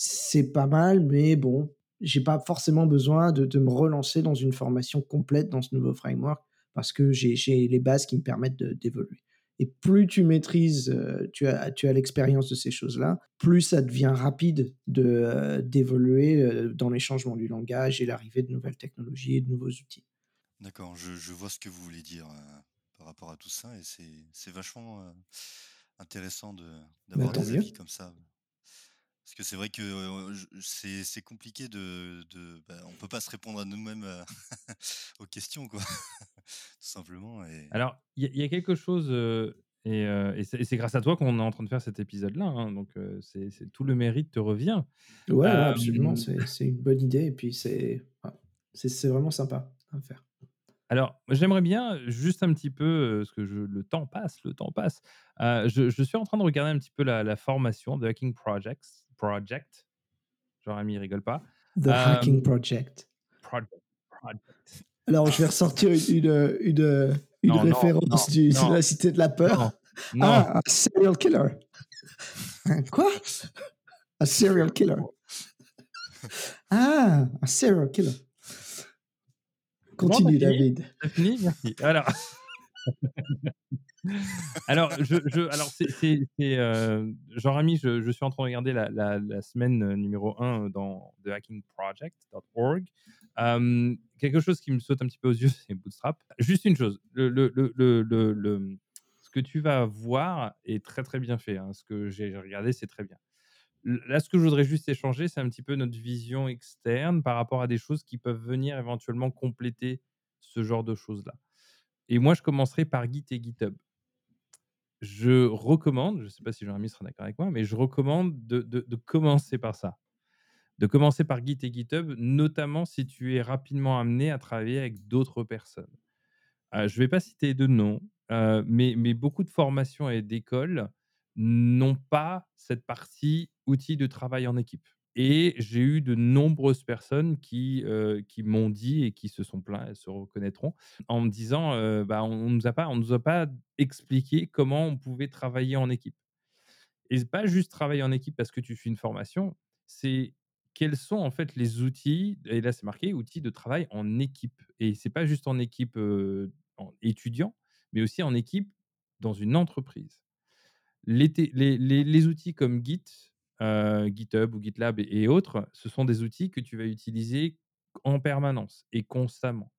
C'est pas mal, mais bon, j'ai pas forcément besoin de de me relancer dans une formation complète dans ce nouveau framework parce que j'ai les bases qui me permettent de d'évoluer et plus tu maîtrises, heu, tu as tu as l'expérience de ces choses-là, plus ça devient rapide de, heu, d'évoluer, heu, dans les changements du langage et l'arrivée de nouvelles technologies et de nouveaux outils. D'accord, je je vois ce que vous voulez dire, par rapport à tout ça et c'est vachement, intéressant de Bah, d'avoir tant des avis comme ça. Parce que c'est vrai que, c'est c'est compliqué de de bah, on peut pas se répondre à nous-mêmes, aux questions, quoi. Tout simplement et Alors, il y a il y a quelque chose, et et c'est et c'est grâce à toi qu'on est en train de faire cet épisode-là, hein, donc c'est c'est tout le mérite te revient. Ouais, absolument, c'est c'est une bonne idée et puis c'est c'est c'est vraiment sympa à faire. alors, j'aimerais bien juste un petit peu, parce que je le temps passe, le temps passe. Je je suis en train de regarder un petit peu la la formation de Hacking Projects Project. Jean-Rémi rigole pas. The Hacking Hem, Project. project project. Alors, je vais ressortir une une, une, Non, non, non, référence du de non, la Cité de la peur. non. Ah, un serial killer. Quoi? Un serial killer. Ah, un serial killer. Bon, Continue, fini? David. Fini? Merci. Alors alors alors c'est heu, Jean-Rémi, je suis en train de regarder la semaine, heu, numéro 1 dans thehackingproject.org. Hem, quelque chose qui me saute un petit peu aux yeux, c'est Bootstrap. Juste une chose, ce que tu vas voir est très, très bien fait, hein. Ce que j'ai regardé, c'est très bien. Là, ce que je voudrais juste échanger, c'est un petit peu notre vision externe par rapport à des choses qui peuvent venir éventuellement compléter ce genre de choses-là. Et moi, je commencerai par Git et GitHub. Je recommande, je ne sais pas si Jean-Ami sera d'accord avec moi, mais je recommande de commencer par ça. De commencer par Git et GitHub, notamment si tu es rapidement amené à travailler avec d'autres personnes. Heu, je ne vais pas citer de nom, heu, mais mais beaucoup de formations et d'écoles n'ont pas cette partie outils de travail en équipe et j'ai eu de nombreuses personnes qui, qui m'ont dit et qui se sont plaints, elles se reconnaîtront, en me disant, «Bah, on nous a pas on nous a pas expliqué comment on pouvait travailler en équipe» et c'est pas juste travailler en équipe parce que tu suis une formation, c'est quels sont en fait les outils et là c'est marqué outils de travail en équipe et c'est pas juste en équipe, en étudiant, mais aussi en équipe dans une entreprise. Les les les les outils comme Git, heu, GitHub ou GitLab et autres, ce sont des outils que tu vas utiliser en permanence et constamment.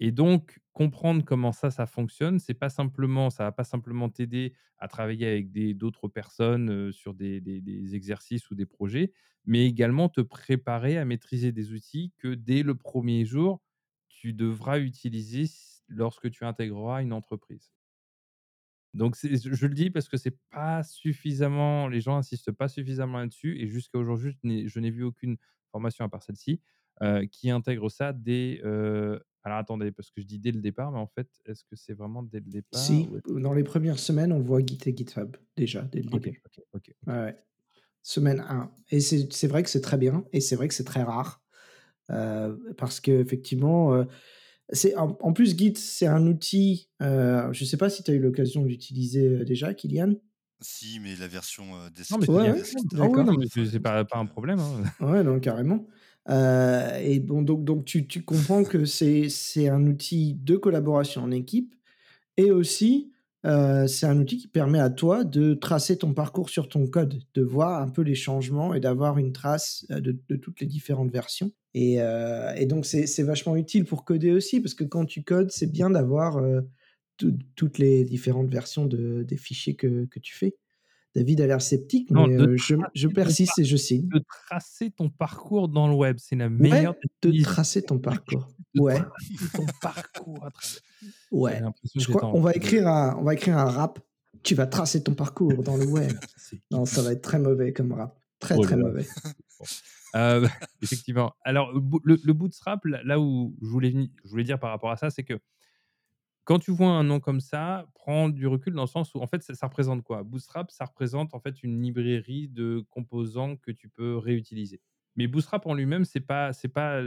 Et donc, comprendre comment ça, ça fonctionne, c'est pas simplement ça va pas simplement t'aider à travailler avec d'autres personnes, heu, sur des exercices ou des projets, mais également te préparer à maîtriser des outils que dès le premier jour, tu devras utiliser lorsque tu intégreras une entreprise. Donc je le dis parce que c'est pas suffisamment les gens insistent pas suffisamment là-dessus et jusqu'à aujourd'hui, je n'ai vu aucune formation à part celle-ci, qui intègre ça dès, alors attendez, parce que je dis dès le départ, mais en fait, est-ce que c'est vraiment dès le départ Si, ou dans les premières semaines, on voit Git et GitHub, déjà, dès le OK, début. OK, OK, Ouais. Semaine 1 et c'est vrai que c'est très bien et c'est vrai que c'est très rare, parce qu'effectivement, heu, c'est en en plus Git, c'est un outil, heu, je sais pas si tu as eu l'occasion d'utiliser, heu, déjà, Kylian? si, mais la version, heu, Non, mais c'est desktop Ouais, d'accord. non, mais c'est pas un problème, hein. Ouais, non, carrément. Et bon, donc donc tu tu comprends que c'est c'est un outil de collaboration en équipe et aussi, heu, c'est un outil qui permet à toi de tracer ton parcours sur ton code, de voir un peu les changements et d'avoir une trace, heu, de toutes les différentes versions et et donc c'est vachement utile pour coder aussi parce que quand tu codes, c'est bien d'avoir, toutes les différentes versions de des fichiers que tu fais. David a l'air sceptique, Non, mais je persiste et je signe. de tracer ton parcours dans le web, c'est la meilleure Ouais, de tracer ton parcours. Ouais, ton parcours ouais. Je crois on va écrire un on va écrire un rap. Tu vas tracer ton parcours dans le web. Non, ça va être très mauvais comme rap. Très, Oh très là. mauvais. Heu, effectivement. Alors, le le bootstrap, là où je voulais veni je voulais dire par rapport à ça, c'est que quand tu vois un nom comme ça, prends du recul dans le sens où en fait ça représente quoi? Bootstrap, ça représente en fait une librairie de composants que tu peux réutiliser. Mais Bootstrap en lui-même, c'est pas pas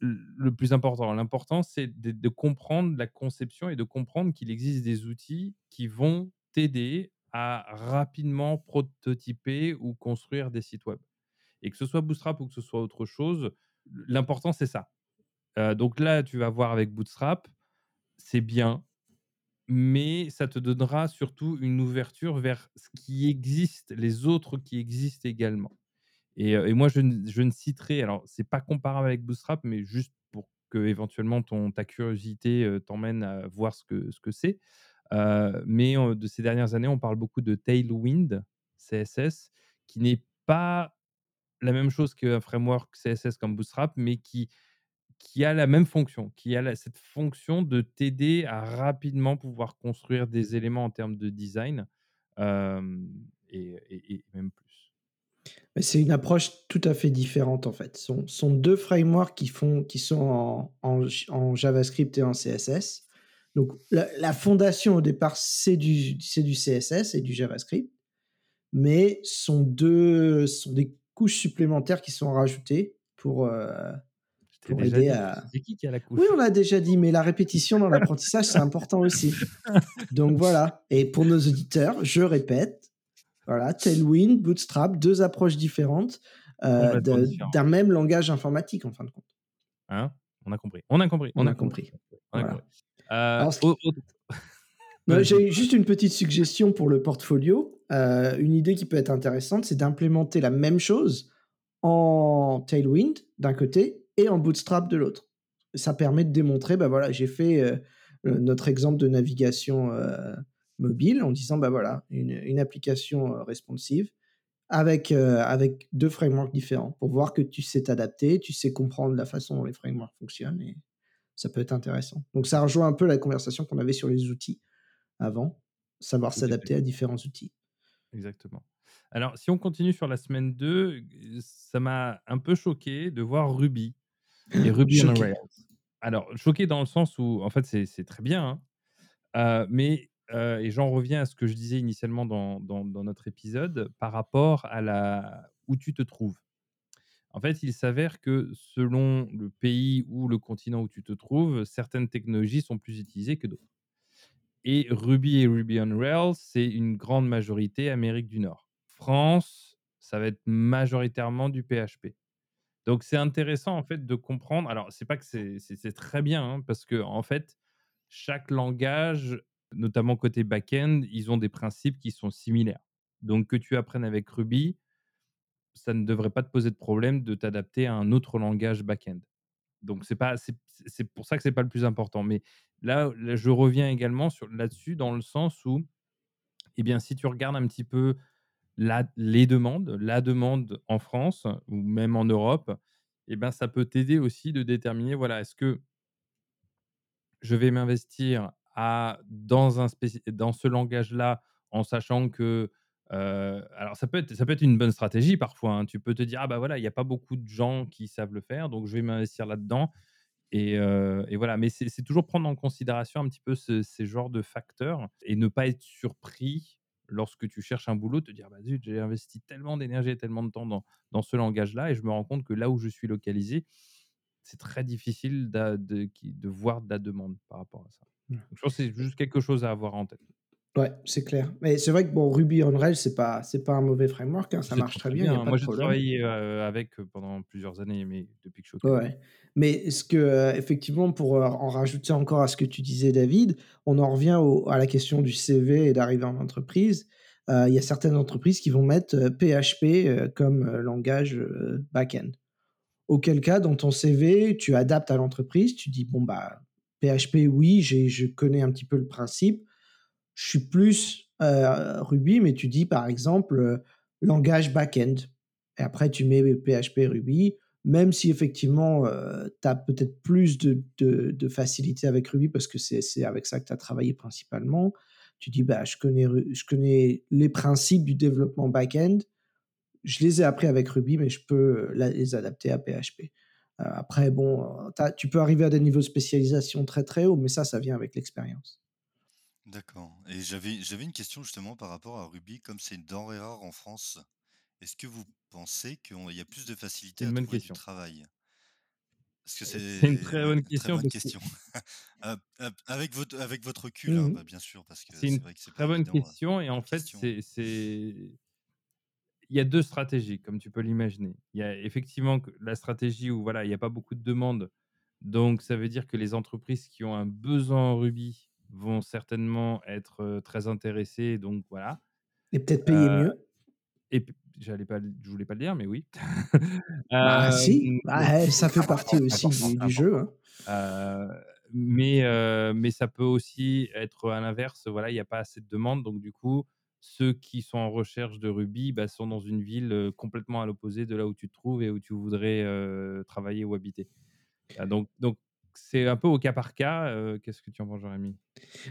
le plus important. L'important, c'est de comprendre la conception et de comprendre qu'il existe des outils qui vont t'aider à rapidement prototyper ou construire des sites web. Et que ce soit Bootstrap ou que ce soit autre chose, l'important c'est ça. Heu, donc là, tu vas voir avec Bootstrap, c'est bien, mais ça te donnera surtout une ouverture vers ce qui existe, les autres qui existent également. Et et moi je ne citerai alors c'est pas comparable avec Bootstrap, mais juste pour que éventuellement ta curiosité, heu, t'emmène à voir ce que ce que c'est. Heu, mais de ces dernières années, on parle beaucoup de Tailwind CSS qui n'est pas la même chose qu'un framework CSS comme Bootstrap, mais qui qui a la même fonction, qui a cette fonction de t'aider à rapidement pouvoir construire des éléments en termes de design, et même plus. C'est une approche tout à fait différente en fait. Ce sont 2 frameworks qui font qui sont en JavaScript et en CSS. Donc la fondation au départ, c'est du du CSS et du JavaScript, mais sont 2 sont des couches supplémentaires qui sont rajoutées pour, t'ai pour déjà aider à c'est qui qui a la oui, on l'a déjà dit, mais la répétition dans l'apprentissage, c'est important aussi. Donc voilà et pour nos auditeurs, je répète, voilà, Tailwind, Bootstrap, 2 approches différentes, différent. d'un même langage informatique en fin de compte. Hein? On a compris, on a compris, On on a a compris, compris, on a compris. voilà. Heu, Alors j'ai juste une petite suggestion pour le portfolio. Heu, une idée qui peut être intéressante, c'est d'implémenter la même chose en Tailwind d'un côté et en Bootstrap de l'autre. Ça permet de démontrer, bah, voilà, j'ai fait, heu, notre exemple de navigation, heu, mobile en disant, bah, voilà, une une application, heu, responsive avec, avec 2 frameworks différents pour voir que tu sais t'adapter, tu sais comprendre la façon dont les frameworks fonctionnent et ça peut être intéressant. Donc ça rejoint un peu la conversation qu'on avait sur les outils avant, savoir s'adapter à différents outils. Exactement. Alors si on continue sur la semaine 2, g ça m'a un peu choqué de voir Ruby et Ruby on. Rails. Alors choqué dans le sens où en fait c'est très bien, hein, heu, mais heu et j'en reviens à ce que je disais initialement dans dans dans notre épisode par rapport à la où tu te trouves. En fait, il s'avère que selon le pays ou le continent où tu te trouves, certaines technologies sont plus utilisées que d'autres. Et Ruby et Ruby on Rails, c'est une grande majorité Amérique du Nord. France, ça va être majoritairement du PHP. Donc c'est intéressant en fait de comprendre alors c'est pas que c'est très bien, hein, parce qu'en fait, chaque langage, notamment côté back-end, ils ont des principes qui sont similaires. Donc que tu apprennes avec Ruby, ça ne devrait pas te poser de problème de t'adapter à un autre langage back-end. Donc c'est pas c'est pour ça que c'est pas le plus important. Mais là là, je reviens également sur là-dessus dans le sens où, eh bien, si tu regardes un petit peu les demandes, la demande en France ou même en Europe, eh ben, ça peut t'aider aussi de déterminer, voilà, est-ce que je vais m'investir à dans dans ce langage-là, en sachant que, heu, alors ça peut être ça peut être une bonne stratégie parfois, hein. Tu peux te dire: «Ah bah, voilà, il y a pas beaucoup de gens qui savent le faire, donc je vais m'investir là-dedans» et et voilà. Mais c'est c'est toujours prendre en considération un petit peu ce ces genres de facteurs et ne pas être surpris lorsque tu cherches un boulot, te dire: «Bah, zut, j'ai investi tellement d'énergie et tellement de temps dans dans ce langage-là et je me rends compte que là où je suis localisé, c'est très difficile de voir de la demande par rapport à ça». Mmh. Donc je pense que c'est juste quelque chose à avoir en tête. Ouais, c'est clair. Mais c'est vrai que bon, Ruby on Rails, c'est pas c'est pas un mauvais framework, hein, ça marche très, bien, y a hein. pas Moi, j'ai travaillé, avec, pendant plusieurs années, mais depuis que je suis ouais. Mais ce que, heu, effectivement pour, heu, en rajouter encore à ce que tu disais David, on en revient à la question du CV et d'arriver en entreprise. Heu, il y a certaines entreprises qui vont mettre, PHP, comme, langage, back-end. Auquel cas, dans ton CV, tu adaptes à l'entreprise, tu dis: «Bon, bah, PHP, oui, je connais un petit peu le principe. Je suis plus, Ruby», mais tu dis, par exemple, langage back-end et après tu mets PHP, Ruby, même si effectivement, heu, tu as peut-être plus de facilité avec Ruby parce que c'est avec ça que tu as travaillé principalement. Tu dis: «Bah, je connais je connais les principes du développement back-end, je les ai appris avec Ruby, mais je peux, la les adapter à PHP». Heu, après bon, heu, tu peux arriver à des niveaux de spécialisation très, très hauts, mais ça, ça vient avec l'expérience. D'accord et j'avais une question justement par rapport à Ruby, comme c'est une denrée rare en France, est-ce que vous pensez qu'on il y a plus de facilité à trouver du question. travail? Que c'est une très bonne très question bonne avec votre avec votre recul, Mmh hein, mh. bah, bien sûr, parce que c'est une vrai que c'est pas très bonne évident, heu, question et en fait, c'est il y a 2 stratégies comme tu peux l'imaginer. Il y a effectivement que la stratégie où voilà, il y a pas beaucoup de demandes, donc ça veut dire que les entreprises qui ont un besoin en Ruby vont certainement être, très intéressées donc voilà. Et peut-être payer mieux. et j'allais pas je voulais pas le dire mais oui. Bah, si, Hem, bah, eh, ça c'est fait important, partie c'est aussi du jeu, hein. Heu, mais heu, mais ça peut aussi être à l'inverse, voilà, il y a pas assez de demandes donc du coup, ceux qui sont en recherche de Ruby, bah, sont dans une ville, heu, complètement à l'opposé de là où tu te trouves et où tu voudrais, travailler ou habiter. Ah donc donc c'est un peu au cas par cas, qu'est-ce que tu en penses, Jérémy?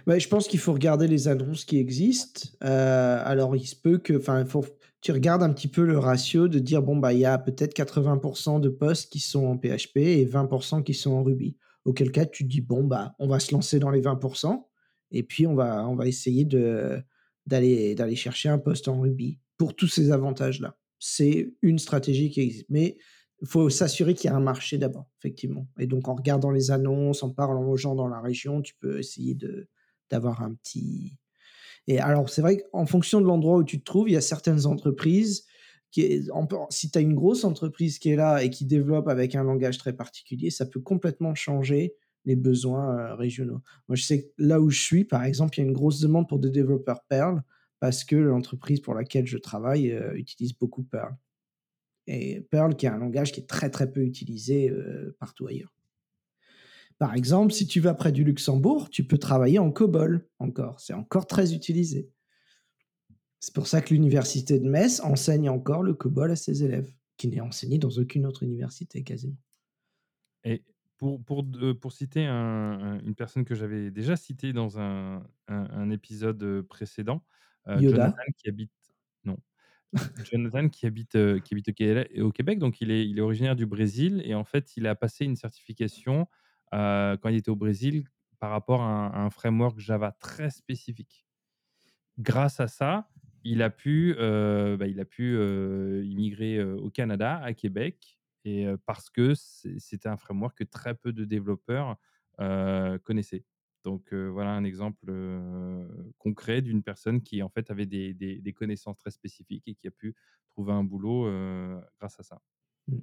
Ouais, je pense qu'il faut regarder les annonces qui existent. Alors il se peut que enfin, il faut tu regardes un petit peu le ratio de dire: «Bon, bah, il y a peut-être 80% de postes qui sont en PHP et 20% qui sont en Ruby». Auquel cas, tu dis: «Bon, bah, on va se lancer dans les 20% et puis on va essayer d'aller d'aller chercher un poste en Ruby», pour tous ces avantages-là. C'est une stratégie qui existe, mais il faut s'assurer qu'il y a un marché d'abord, effectivement et donc en regardant les annonces, en parlant aux gens dans la région, tu peux essayer d'avoir un petit et alors c'est vrai qu'en fonction de l'endroit où tu te trouves, il y a certaines entreprises qui si tu as une grosse entreprise qui est là et qui développe avec un langage très particulier, ça peut complètement changer les besoins, heu, régionaux. Moi, je sais que là où je suis, par exemple, il y a une grosse demande pour des développeurs Perl parce que l'entreprise pour laquelle je travaille, heu, utilise beaucoup Perl et Perl qui est un langage qui est très, très peu utilisé, heu, partout ailleurs. Par exemple, si tu vas près du Luxembourg, tu peux travailler en COBOL encore, c'est encore très utilisé. C'est pour ça que l'université de Metz enseigne encore le COBOL à ses élèves, qui n'est enseigné dans aucune autre université quasiment. Et pour pour de pour citer un un une personne que j'avais déjà citée dans un un épisode, heu, précédent, Yoda? Jonathan qui habite non, Jonathan qui habite, qui habite au Québec, donc il est il est originaire du Brésil et en fait, il a passé une certification, heu, quand il était au Brésil par rapport à un framework Java très spécifique. Grâce à ça, il a pu, heu, bah, il a pu, heu, immigrer, au Canada, à Québec et parce que c'était un framework que très peu de développeurs, connaissaient. Donc voilà un exemple, concret d'une personne qui, en fait, avait des connaissances très spécifiques et qui a pu trouver un boulot, grâce à ça. Mmh.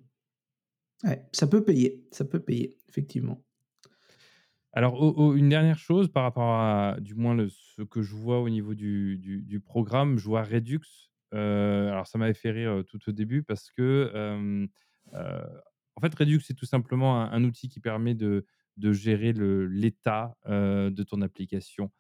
Ça peut payer, ça peut payer, effectivement. Alors, une dernière chose par rapport à du moins ce que je vois au niveau du du programme, je vois Redux. Heu, alors ça m'avait fait rire, heu, tout au début parce que, heu, en fait, Redux, c'est tout simplement un outil qui permet de de gérer l'état, de ton application.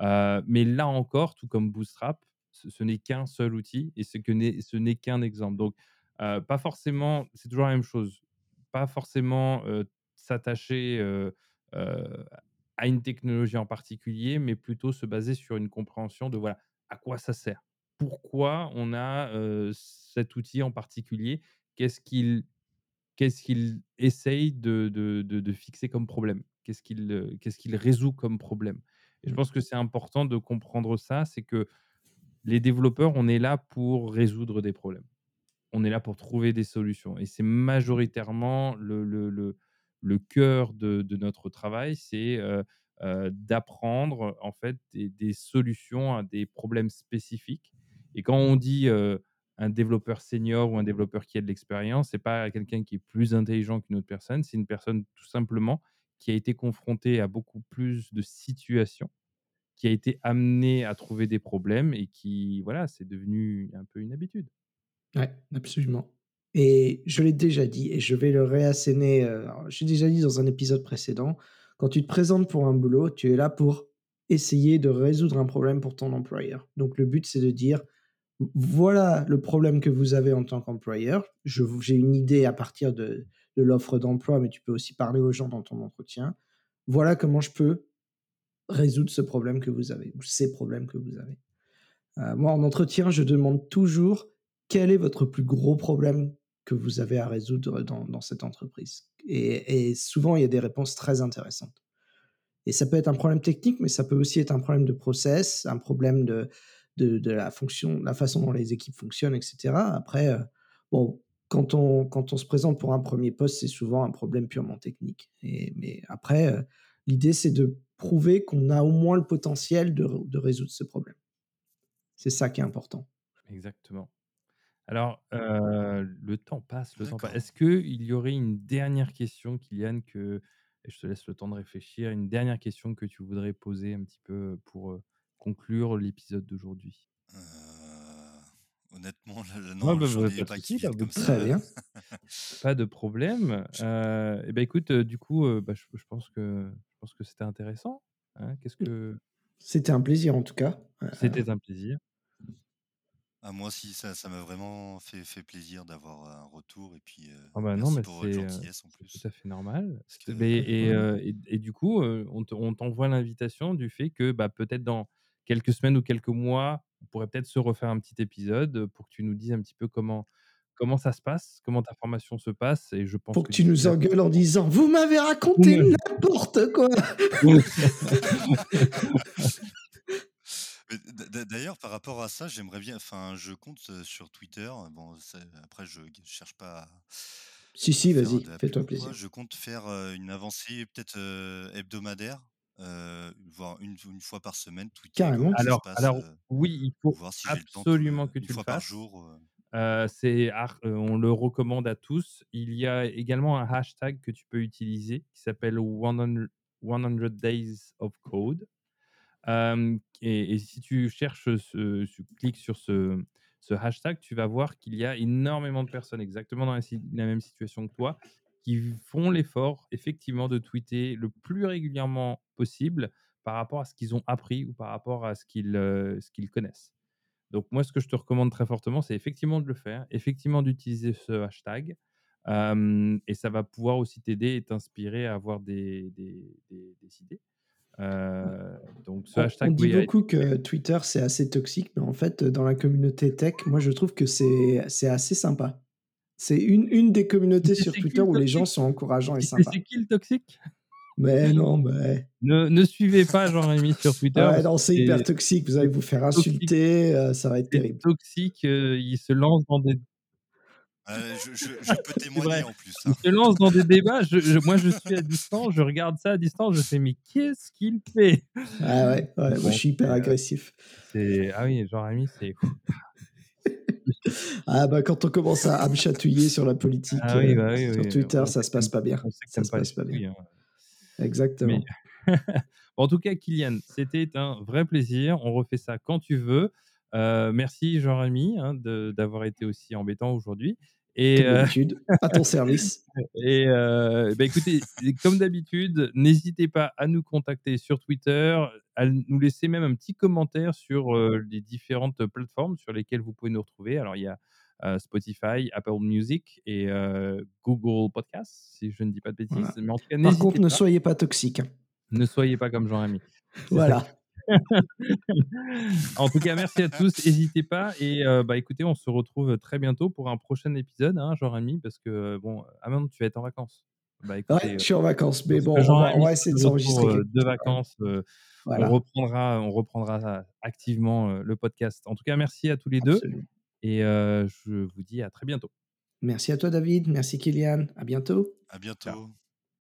Mais là encore, tout comme Bootstrap, ce n'est qu'un seul outil et ce que n'est ce n'est qu'un exemple. Donc, pas forcément c'est toujours la même chose. Pas forcément, s'attacher, à une technologie en particulier, mais plutôt se baser sur une compréhension de, voilà, à quoi ça sert? Pourquoi on a, cet outil en particulier? Qu'est-ce qu'il qu'est-ce qu'il essaye de de de de fixer comme problème? Qu'est-ce qu'il, qu'est-ce qu'il résout comme problème? Et je Mmh. pense que c'est important de comprendre ça, c'est que les développeurs, on est là pour résoudre des problèmes. On est là pour trouver des solutions et c'est majoritairement le le le le cœur de notre travail, c'est, d'apprendre, en fait, des des solutions à des problèmes spécifiques et quand on dit, un développeur senior ou un développeur qui a de l'expérience, c'est pas quelqu'un qui est plus intelligent qu'une autre personne, c'est une personne tout simplement qui a été confrontée à beaucoup plus de situations, qui a été amené à trouver des problèmes et qui, voilà, c'est devenu un peu une habitude. Ouais, absolument et je l'ai déjà dit et je vais le réasséner, alors j'ai déjà dit dans un épisode précédent, quand tu te présentes pour un boulot, tu es là pour essayer de résoudre un problème pour ton employeur. Donc le but, c'est de dire: «V voilà le problème que vous avez en tant qu'employeur, j'ai une idée à partir de l'offre d'emploi, mais tu peux aussi parler aux gens dans ton entretien. Voilà comment je peux résoudre ce problème que vous avez ou ces problèmes que vous avez». Heu, moi, en entretien, je demande toujours: «Quel est votre plus gros problème que vous avez à résoudre dans cette entreprise?» et souvent, il y a des réponses très intéressantes et ça peut être un problème technique, mais ça peut aussi être un problème de process, un problème de de la fonction la façon dont les équipes fonctionnent et cetera. Après, heu, bon, quand on quand on se présente pour un premier poste, c'est souvent un problème purement technique mais après, heu, l'idée, c'est de prouver qu'on a au moins le potentiel de de résoudre ce problème. C'est ça qui est important. Exactement. Alors, heu, le temps passe, le temps passe. D'accord. Est-ce qu'il y aurait une dernière question, Kylian, que et je te laisse le temps de réfléchir, une dernière question que tu voudrais poser un petit peu pour, heu, conclure l'épisode d'aujourd'hui? Heu, honnêtement, là, là, Ouais, non, bah, j'en bah, ai pas de pas qui souci, pas viennent de comme Très ça, bien. pas de problème. Et bah, écoute, du coup, bah, je je pense que je pense que c'était intéressant, hein? Qu'est-ce Mmh. que C'était un plaisir en tout cas, c'était un plaisir. Ah moi aussi, ça ça m'a vraiment fait fait plaisir d'avoir un retour et puis, heu, Ah bah, non, merci mais pour votre c'est, heu, gentillesse en c'est tout plus. à fait normal. Parce C que beh et Ouais. heu et et du coup, heu, on te on t'envoie l'invitation du fait que, bah, peut-être dans quelques semaines ou quelques mois, on pourrait peut-être se refaire un petit épisode, pour que tu nous dises un petit peu comment comment ça se passe, comment ta formation se passe et je pense Pour que que tu d'ici nous là engueules en disant: «Vous m'avez raconté n'importe quoi!» Mais d'ailleurs par rapport à ça, j'aimerais bien enfin je compte, heu, sur Twitter, bon c'est après je g cherche pas à Si, à si, faire vas-y, de la pub fais-toi ou quoi. plaisir. Je compte faire, heu, une avancée peut-être, heu, hebdomadaire, heu, voire une fois par semaine, tweeter comment Carrément. ça se Alors passe, alors heu, oui, il faut voir si j'ai le temps absolument que une tu le fois par fasses. jour, heu Heu, c'est ar heu, on le recommande à tous. Il y a également un hashtag que tu peux utiliser qui s'appelle one hundred one hundred days of code. Et si tu cherches ce tu cliques sur ce hashtag, tu vas voir qu'il y a énormément de personnes exactement dans la même situation que toi, qui font l'effort effectivement de tweeter le plus régulièrement possible par rapport à ce qu'ils ont appris ou par rapport à ce qu'ils, connaissent. Donc moi, ce que je te recommande très fortement, c'est effectivement de le faire, effectivement d'utiliser ce hashtag, et ça va pouvoir aussi t'aider et t'inspirer à avoir des idées. Heu, donc ce On on hashtag, dit oui, a été beaucoup que Twitter, c'est assez toxique, mais en fait, dans la communauté tech, moi je trouve que c'est c'est assez sympa. C'est une une des communautés sur Twitter où les gens sont encourageants et sympas. c'est qui le toxique? Mais non, mais Ne ne suivez pas Jean-Rémy sur Twitter Ouais, non, c'est hyper toxique, vous allez vous faire toxique insulter, heu, ça va être terrible. toxique, heu, il se lance dans des Heu, je je je peux témoigner en plus, il hein. se lance dans des débats, je je moi je suis à distance, je regarde ça à distance, je fais: «Mais qu'est-ce qu'il fait?» Ah ouais, ouais, moi je suis hyper heu, agressif. c'est ah oui, Jean-Rémy, c'est Ah bah, quand on commence à à me chatouiller sur la politique, Ah oui, heu, bah oui, sur oui, Twitter, ça se passe pas bien, ça se passe pas bien. hein. Mais Exactement. en tout cas, Kylian, c'était un vrai plaisir. On refait ça quand tu veux. Heu, merci Jean-Rémy, hein, de d'avoir été aussi embêtant aujourd'hui et Comme heu d'habitude, à ton service. et heu, bah, écoutez, comme d'habitude, n'hésitez pas à nous contacter sur Twitter, à nous laisser même un petit commentaire sur, heu, les différentes plateformes sur lesquelles vous pouvez nous retrouver. Alors il y a, Spotify, Apple Music et Google Podcast, si je ne dis pas de bêtises. Voilà. Mais en tout cas, Par contre, n'hésitez ne pas. soyez pas toxique. Ne soyez pas comme Jean-Rémy, ça Voilà. en tout cas, merci à tous, hésitez pas et heu, bah, écoutez, on se retrouve très bientôt pour un prochain épisode, hein, Jean-Rémy, parce que bon ah non, tu vas être en vacances? Bah, Ouais, écoutez, je heu, suis en vacances, mais bon, on va on essayer de s'enregistrer de vacances, on reprendra on reprendra activement, le podcast. En tout cas, merci à tous les 2 Absolument. et je vous dis à très bientôt. Merci à toi David, merci Kylian, à bientôt. À Ciao. bientôt.